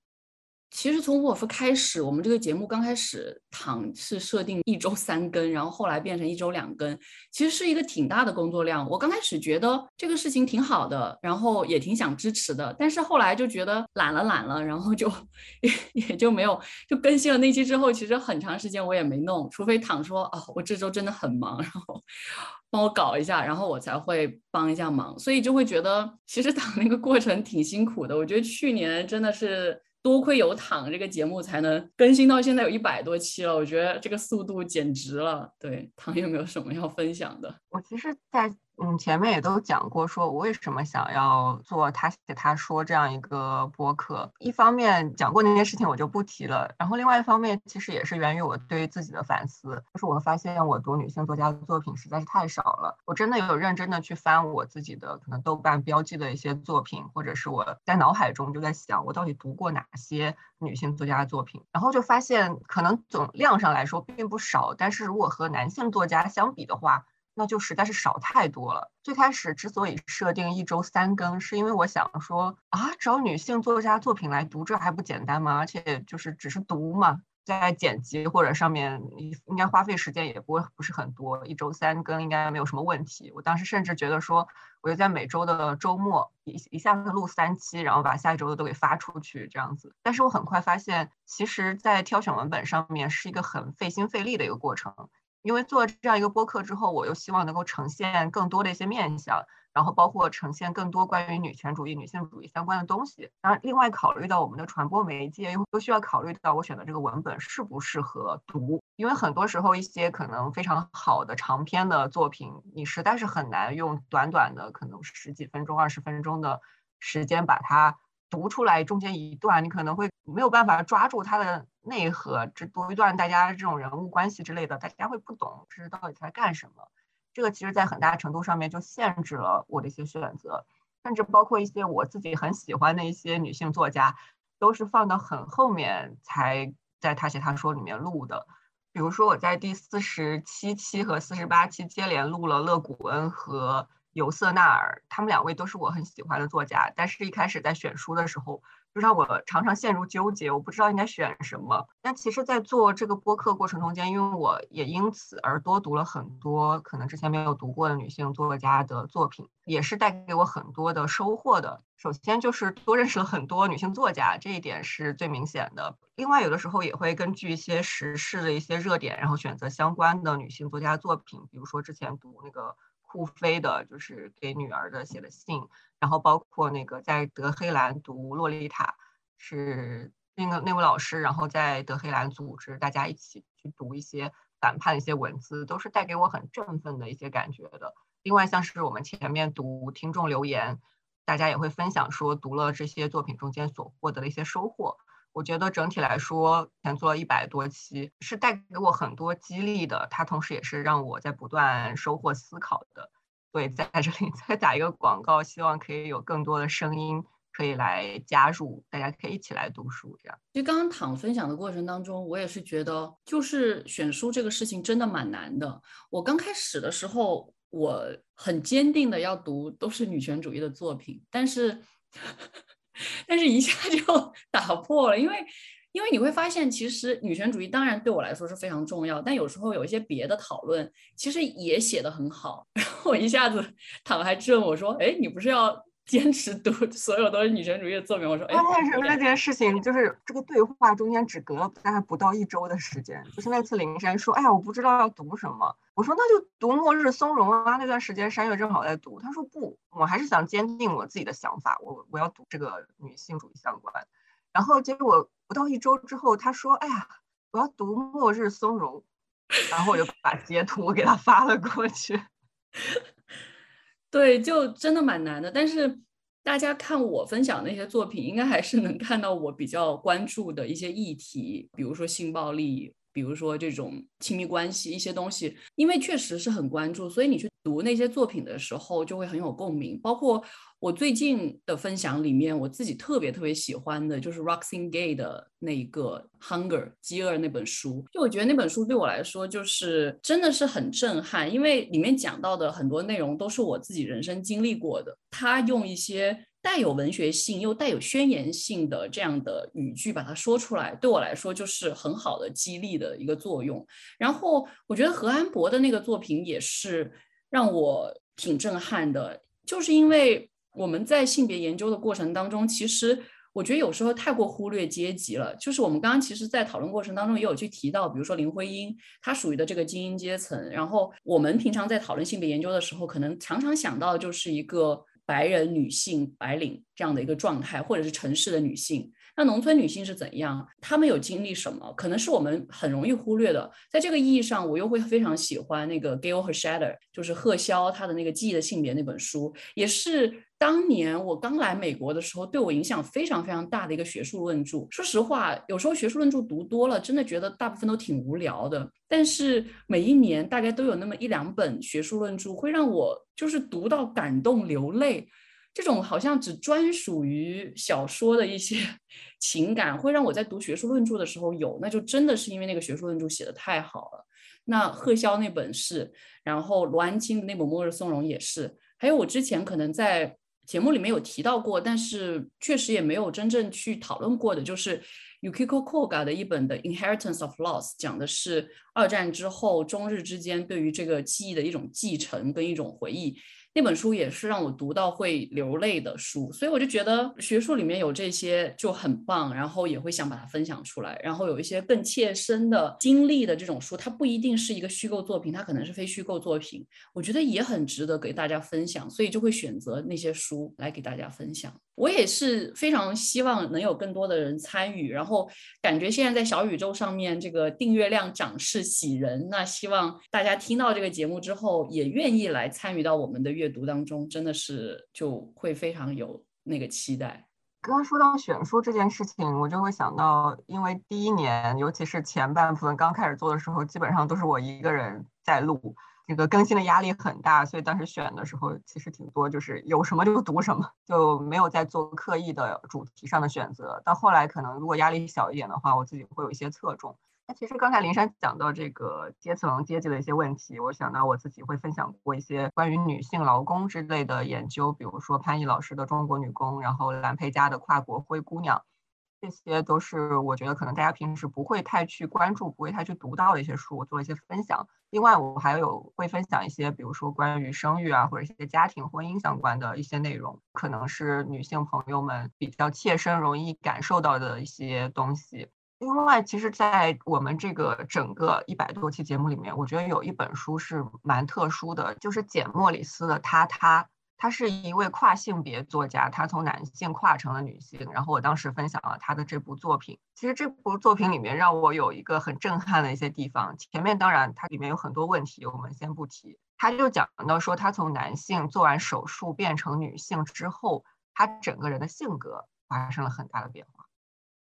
其实从沃尔夫开始，我们这个节目刚开始躺是设定一周三更，然后后来变成一周两更，其实是一个挺大的工作量。我刚开始觉得这个事情挺好的，然后也挺想支持的，但是后来就觉得懒了懒了，然后就也也就没有就更新了那期之后，其实很长时间我也没弄，除非躺说啊我这周真的很忙，然后帮我搞一下，然后我才会帮一下忙，所以就会觉得其实躺那个过程挺辛苦的。我觉得去年真的是。多亏有躺这个节目才能更新到现在有一百多期了，我觉得这个速度简直了。对，躺有没有什么要分享的？我其实，在。嗯，前面也都讲过，说我为什么想要做他写他说这样一个播客。一方面讲过那些事情，我就不提了。然后另外一方面，其实也是源于我对于自己的反思，就是我发现我读女性作家的作品实在是太少了。我真的有认真的去翻我自己的可能豆瓣标记的一些作品，或者是我在脑海中就在想，我到底读过哪些女性作家的作品，然后就发现可能总量上来说并不少，但是如果和男性作家相比的话，那就实在是少太多了。最开始之所以设定一周三更，是因为我想说啊，找女性作家作品来读，这还不简单吗？而且就是只是读嘛，在剪辑或者上面，应该花费时间也不会不是很多，一周三更应该没有什么问题。我当时甚至觉得说，我就在每周的周末一一下子录三期，然后把下一周的都给发出去这样子。但是我很快发现，其实，在挑选文本上面是一个很费心费力的一个过程。因为做这样一个播客之后，我又希望能够呈现更多的一些面相，然后包括呈现更多关于女权主义、女性主义相关的东西。然后另外考虑到我们的传播媒介，又又需要考虑到我选的这个文本适不适合读。因为很多时候一些可能非常好的长篇的作品，你实在是很难用短短的可能十几分钟、二十分钟的时间把它。读出来中间一段，你可能会没有办法抓住它的内核。只读一段，大家这种人物关系之类的，大家会不懂这是到底在干什么。这个其实，在很大程度上面就限制了我的一些选择，甚至包括一些我自己很喜欢的一些女性作家，都是放到很后面才在他写他说里面录的。比如说，我在第四十七期和四十八期接连录了勒古恩和。尤瑟纳尔，他们两位都是我很喜欢的作家，但是一开始在选书的时候，就让我常常陷入纠结，我不知道应该选什么。但其实，在做这个播客过程中间，因为我也因此而多读了很多可能之前没有读过的女性作家的作品，也是带给我很多的收获的。首先就是多认识了很多女性作家，这一点是最明显的。另外，有的时候也会根据一些时事的一些热点，然后选择相关的女性作家作品，比如说之前读那个。库菲的，就是给女儿的写的信，然后包括那个在德黑兰读《洛丽塔》，是那个那位老师，然后在德黑兰组织大家一起去读一些反叛的一些文字，都是带给我很振奋的一些感觉的。另外，像是我们前面读听众留言，大家也会分享说读了这些作品中间所获得的一些收获。我觉得整体来说，前做了一百多期，是带给我很多激励的。它同时也是让我在不断收获思考的。对在这里再打一个广告，希望可以有更多的声音可以来加入，大家可以一起来读书。这样，其实刚刚躺分享的过程当中，我也是觉得，就是选书这个事情真的蛮难的。我刚开始的时候，我很坚定的要读都是女权主义的作品，但是。但是一下就 打破了，因为因为你会发现，其实女权主义当然对我来说是非常重要，但有时候有一些别的讨论，其实也写得很好。然后我一下子躺还质问我说：“哎，你不是要？”坚持读所有都是女权主义的作品，我说，关键是这件事情，就是这个对话中间只隔了大概不到一周的时间。就是那次灵山说，哎呀，我不知道要读什么，我说那就读《末日松茸》啊。那段时间山月正好在读，他说不，我还是想坚定我自己的想法，我我要读这个女性主义相关。然后结果不到一周之后，他说，哎呀，我要读《末日松茸》，然后我就把截图给他发了过去。对，就真的蛮难的。但是大家看我分享那些作品，应该还是能看到我比较关注的一些议题，比如说性暴力。比如说这种亲密关系一些东西，因为确实是很关注，所以你去读那些作品的时候就会很有共鸣。包括我最近的分享里面，我自己特别特别喜欢的就是 Roxane Gay 的那一个《Hunger》饥饿那本书。就我觉得那本书对我来说就是真的是很震撼，因为里面讲到的很多内容都是我自己人生经历过的。他用一些。带有文学性又带有宣言性的这样的语句把它说出来，对我来说就是很好的激励的一个作用。然后我觉得何安博的那个作品也是让我挺震撼的，就是因为我们在性别研究的过程当中，其实我觉得有时候太过忽略阶级了。就是我们刚刚其实，在讨论过程当中也有去提到，比如说林徽因，她属于的这个精英阶层。然后我们平常在讨论性别研究的时候，可能常常想到就是一个。白人女性白领这样的一个状态，或者是城市的女性，那农村女性是怎样？她们有经历什么？可能是我们很容易忽略的。在这个意义上，我又会非常喜欢那个 Gail Hershader，就是贺潇她的那个《记忆的性别》那本书，也是。当年我刚来美国的时候，对我影响非常非常大的一个学术论著。说实话，有时候学术论著读多了，真的觉得大部分都挺无聊的。但是每一年大概都有那么一两本学术论著，会让我就是读到感动流泪。这种好像只专属于小说的一些 情感，会让我在读学术论著的时候有，那就真的是因为那个学术论著写的太好了。那贺潇那本是，然后罗安清的那本《末日松茸》也是，还有我之前可能在。节目里面有提到过，但是确实也没有真正去讨论过的，就是 Yukiko Koga 的一本的《Inheritance of Loss》，讲的是二战之后中日之间对于这个记忆的一种继承跟一种回忆。那本书也是让我读到会流泪的书，所以我就觉得学术里面有这些就很棒，然后也会想把它分享出来。然后有一些更切身的经历的这种书，它不一定是一个虚构作品，它可能是非虚构作品，我觉得也很值得给大家分享，所以就会选择那些书来给大家分享。我也是非常希望能有更多的人参与，然后感觉现在在小宇宙上面这个订阅量涨势喜人，那希望大家听到这个节目之后也愿意来参与到我们的阅读当中，真的是就会非常有那个期待。刚刚说到选书这件事情，我就会想到，因为第一年，尤其是前半部分刚开始做的时候，基本上都是我一个人在录。这个更新的压力很大，所以当时选的时候其实挺多，就是有什么就读什么，就没有在做刻意的主题上的选择。到后来可能如果压力小一点的话，我自己会有一些侧重。其实刚才林珊讲到这个阶层阶级的一些问题，我想到我自己会分享过一些关于女性劳工之类的研究，比如说潘毅老师的《中国女工》，然后兰佩佳的《跨国灰姑娘》。这些都是我觉得可能大家平时不会太去关注、不会太去读到的一些书，我做了一些分享。另外，我还有会分享一些，比如说关于生育啊，或者一些家庭婚姻相关的一些内容，可能是女性朋友们比较切身、容易感受到的一些东西。另外，其实，在我们这个整个一百多期节目里面，我觉得有一本书是蛮特殊的，就是简·莫里斯的《他》，他，他是一位跨性别作家，他从男性跨成了女性。然后我当时分享了他的这部作品。其实这部作品里面让我有一个很震撼的一些地方。前面当然它里面有很多问题，我们先不提。他就讲到说，他从男性做完手术变成女性之后，他整个人的性格发生了很大的变化。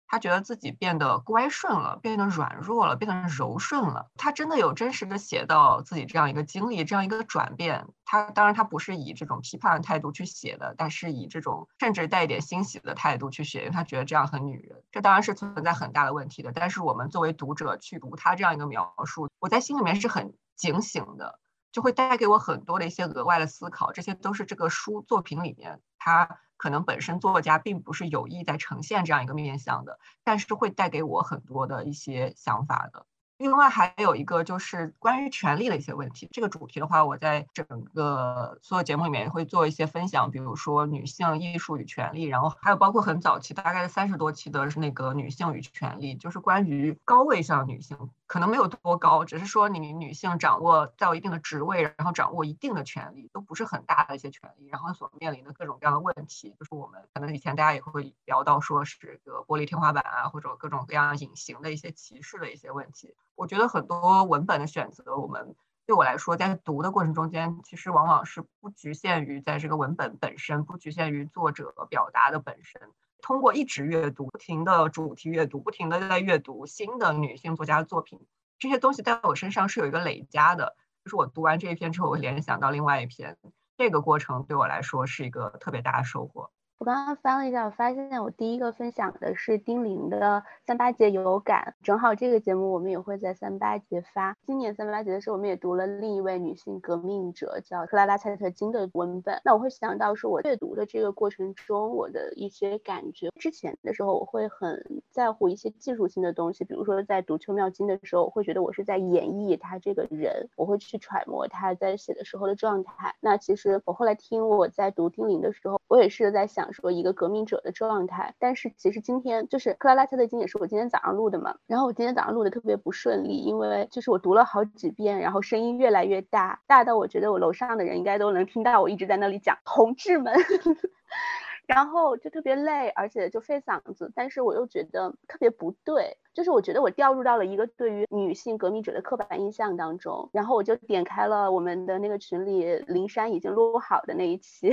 他觉得自己变得乖顺了，变得软弱了，变得柔顺了。他真的有真实的写到自己这样一个经历，这样一个转变。他当然他不是以这种批判的态度去写的，但是以这种甚至带一点欣喜的态度去写，因为他觉得这样很女人。这当然是存在很大的问题的。但是我们作为读者去读他这样一个描述，我在心里面是很警醒的，就会带给我很多的一些额外的思考。这些都是这个书作品里面他。可能本身作家并不是有意在呈现这样一个面向的，但是会带给我很多的一些想法的。另外还有一个就是关于权力的一些问题，这个主题的话，我在整个所有节目里面会做一些分享，比如说女性艺术与权利，然后还有包括很早期，大概三十多期的是那个女性与权利，就是关于高位上女性。可能没有多高，只是说你女性掌握到一定的职位，然后掌握一定的权利，都不是很大的一些权利，然后所面临的各种各样的问题，就是我们可能以前大家也会聊到，说是个玻璃天花板啊，或者各种各样隐形的一些歧视的一些问题。我觉得很多文本的选择，我们对我来说，在读的过程中间，其实往往是不局限于在这个文本本身，不局限于作者表达的本身。通过一直阅读，不停的主题阅读，不停的在阅读新的女性作家的作品，这些东西在我身上是有一个累加的。就是我读完这一篇之后，我联想到另外一篇，这个过程对我来说是一个特别大的收获。我刚刚翻了一下，我发现我第一个分享的是丁玲的三八节有感，正好这个节目我们也会在三八节发。今年三八节的时候，我们也读了另一位女性革命者叫克拉拉蔡特金的文本。那我会想到说，我阅读的这个过程中，我的一些感觉。之前的时候，我会很在乎一些技术性的东西，比如说在读邱妙金的时候，我会觉得我是在演绎他这个人，我会去揣摩他在写的时候的状态。那其实我后来听我在读丁玲的时候，我也是在想。说一个革命者的状态，但是其实今天就是克拉拉·蔡特金也是我今天早上录的嘛，然后我今天早上录的特别不顺利，因为就是我读了好几遍，然后声音越来越大，大到我觉得我楼上的人应该都能听到我一直在那里讲同志们。然后就特别累，而且就费嗓子，但是我又觉得特别不对，就是我觉得我掉入到了一个对于女性革命者的刻板印象当中，然后我就点开了我们的那个群里灵山已经录好的那一期，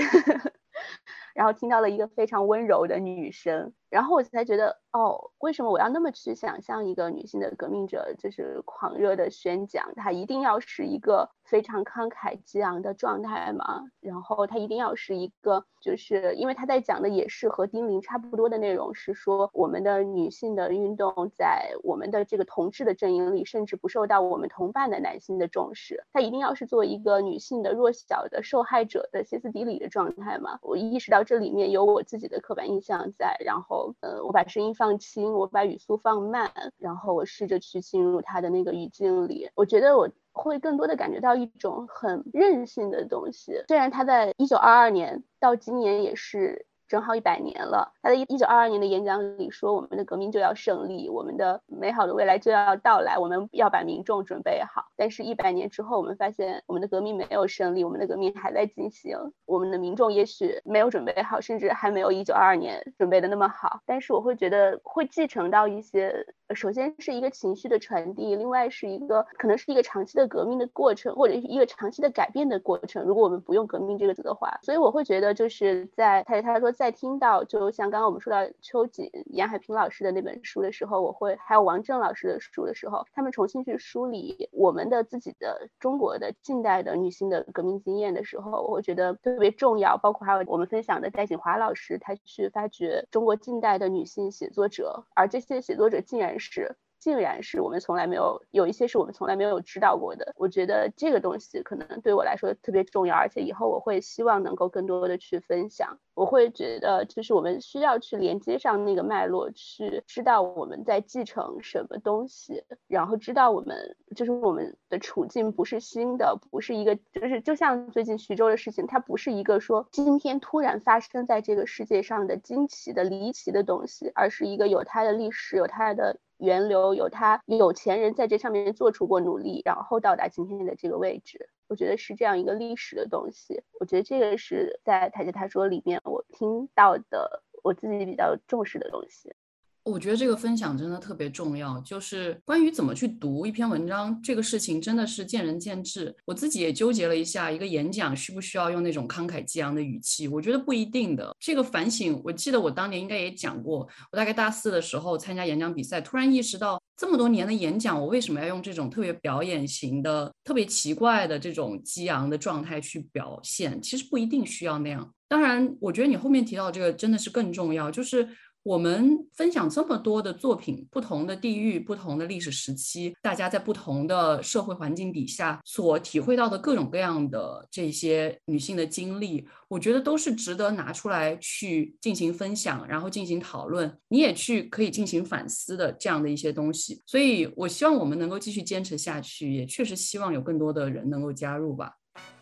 然后听到了一个非常温柔的女声。然后我才觉得，哦，为什么我要那么去想象一个女性的革命者，就是狂热的宣讲，她一定要是一个非常慷慨激昂的状态吗？然后她一定要是一个，就是因为她在讲的也是和丁玲差不多的内容，是说我们的女性的运动在我们的这个同志的阵营里，甚至不受到我们同伴的男性的重视。她一定要是做一个女性的弱小的受害者的歇斯底里的状态吗？我意识到这里面有我自己的刻板印象在，然后。呃，我把声音放轻，我把语速放慢，然后我试着去进入他的那个语境里。我觉得我会更多的感觉到一种很任性的东西。虽然他在一九二二年到今年也是。正好一百年了。他在一九二二年的演讲里说：“我们的革命就要胜利，我们的美好的未来就要到来，我们要把民众准备好。”但是，一百年之后，我们发现我们的革命没有胜利，我们的革命还在进行。我们的民众也许没有准备好，甚至还没有一九二二年准备的那么好。但是，我会觉得会继承到一些。首先是一个情绪的传递，另外是一个可能是一个长期的革命的过程，或者是一个长期的改变的过程。如果我们不用“革命”这个词的话，所以我会觉得就是在他他说在听到，就像刚刚我们说到秋瑾、严海平老师的那本书的时候，我会还有王正老师的书的时候，他们重新去梳理我们的自己的中国的近代的女性的革命经验的时候，我会觉得特别重要。包括还有我们分享的戴锦华老师，他去发掘中国近代的女性写作者，而这些写作者竟然。是，竟然是我们从来没有有一些是我们从来没有知道过的。我觉得这个东西可能对我来说特别重要，而且以后我会希望能够更多的去分享。我会觉得，就是我们需要去连接上那个脉络，去知道我们在继承什么东西，然后知道我们就是我们的处境不是新的，不是一个就是就像最近徐州的事情，它不是一个说今天突然发生在这个世界上的惊奇的离奇的东西，而是一个有它的历史，有它的。源流，有他有钱人在这上面做出过努力，然后到达今天的这个位置。我觉得是这样一个历史的东西。我觉得这个是在台阶他说里面我听到的，我自己比较重视的东西。我觉得这个分享真的特别重要，就是关于怎么去读一篇文章这个事情，真的是见仁见智。我自己也纠结了一下，一个演讲需不需要用那种慷慨激昂的语气？我觉得不一定的。这个反省，我记得我当年应该也讲过。我大概大四的时候参加演讲比赛，突然意识到这么多年的演讲，我为什么要用这种特别表演型的、特别奇怪的这种激昂的状态去表现？其实不一定需要那样。当然，我觉得你后面提到这个真的是更重要，就是。我们分享这么多的作品，不同的地域、不同的历史时期，大家在不同的社会环境底下所体会到的各种各样的这些女性的经历，我觉得都是值得拿出来去进行分享，然后进行讨论，你也去可以进行反思的这样的一些东西。所以，我希望我们能够继续坚持下去，也确实希望有更多的人能够加入吧。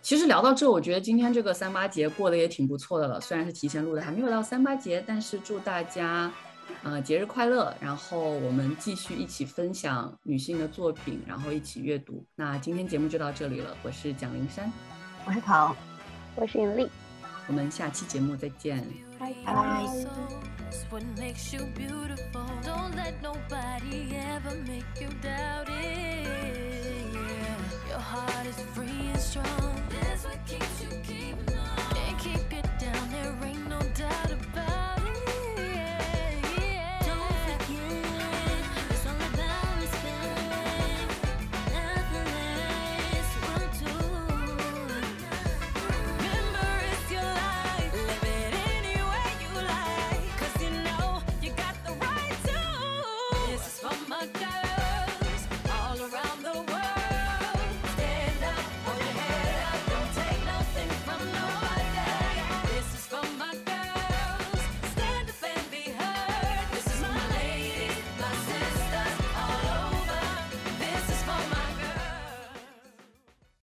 其实聊到这，我觉得今天这个三八节过得也挺不错的了。虽然是提前录的，还没有到三八节，但是祝大家，呃，节日快乐。然后我们继续一起分享女性的作品，然后一起阅读。那今天节目就到这里了，我是蒋灵山，我是陶，我是尹丽，我们下期节目再见，拜拜。Your heart is free and strong. That's what keeps you keeping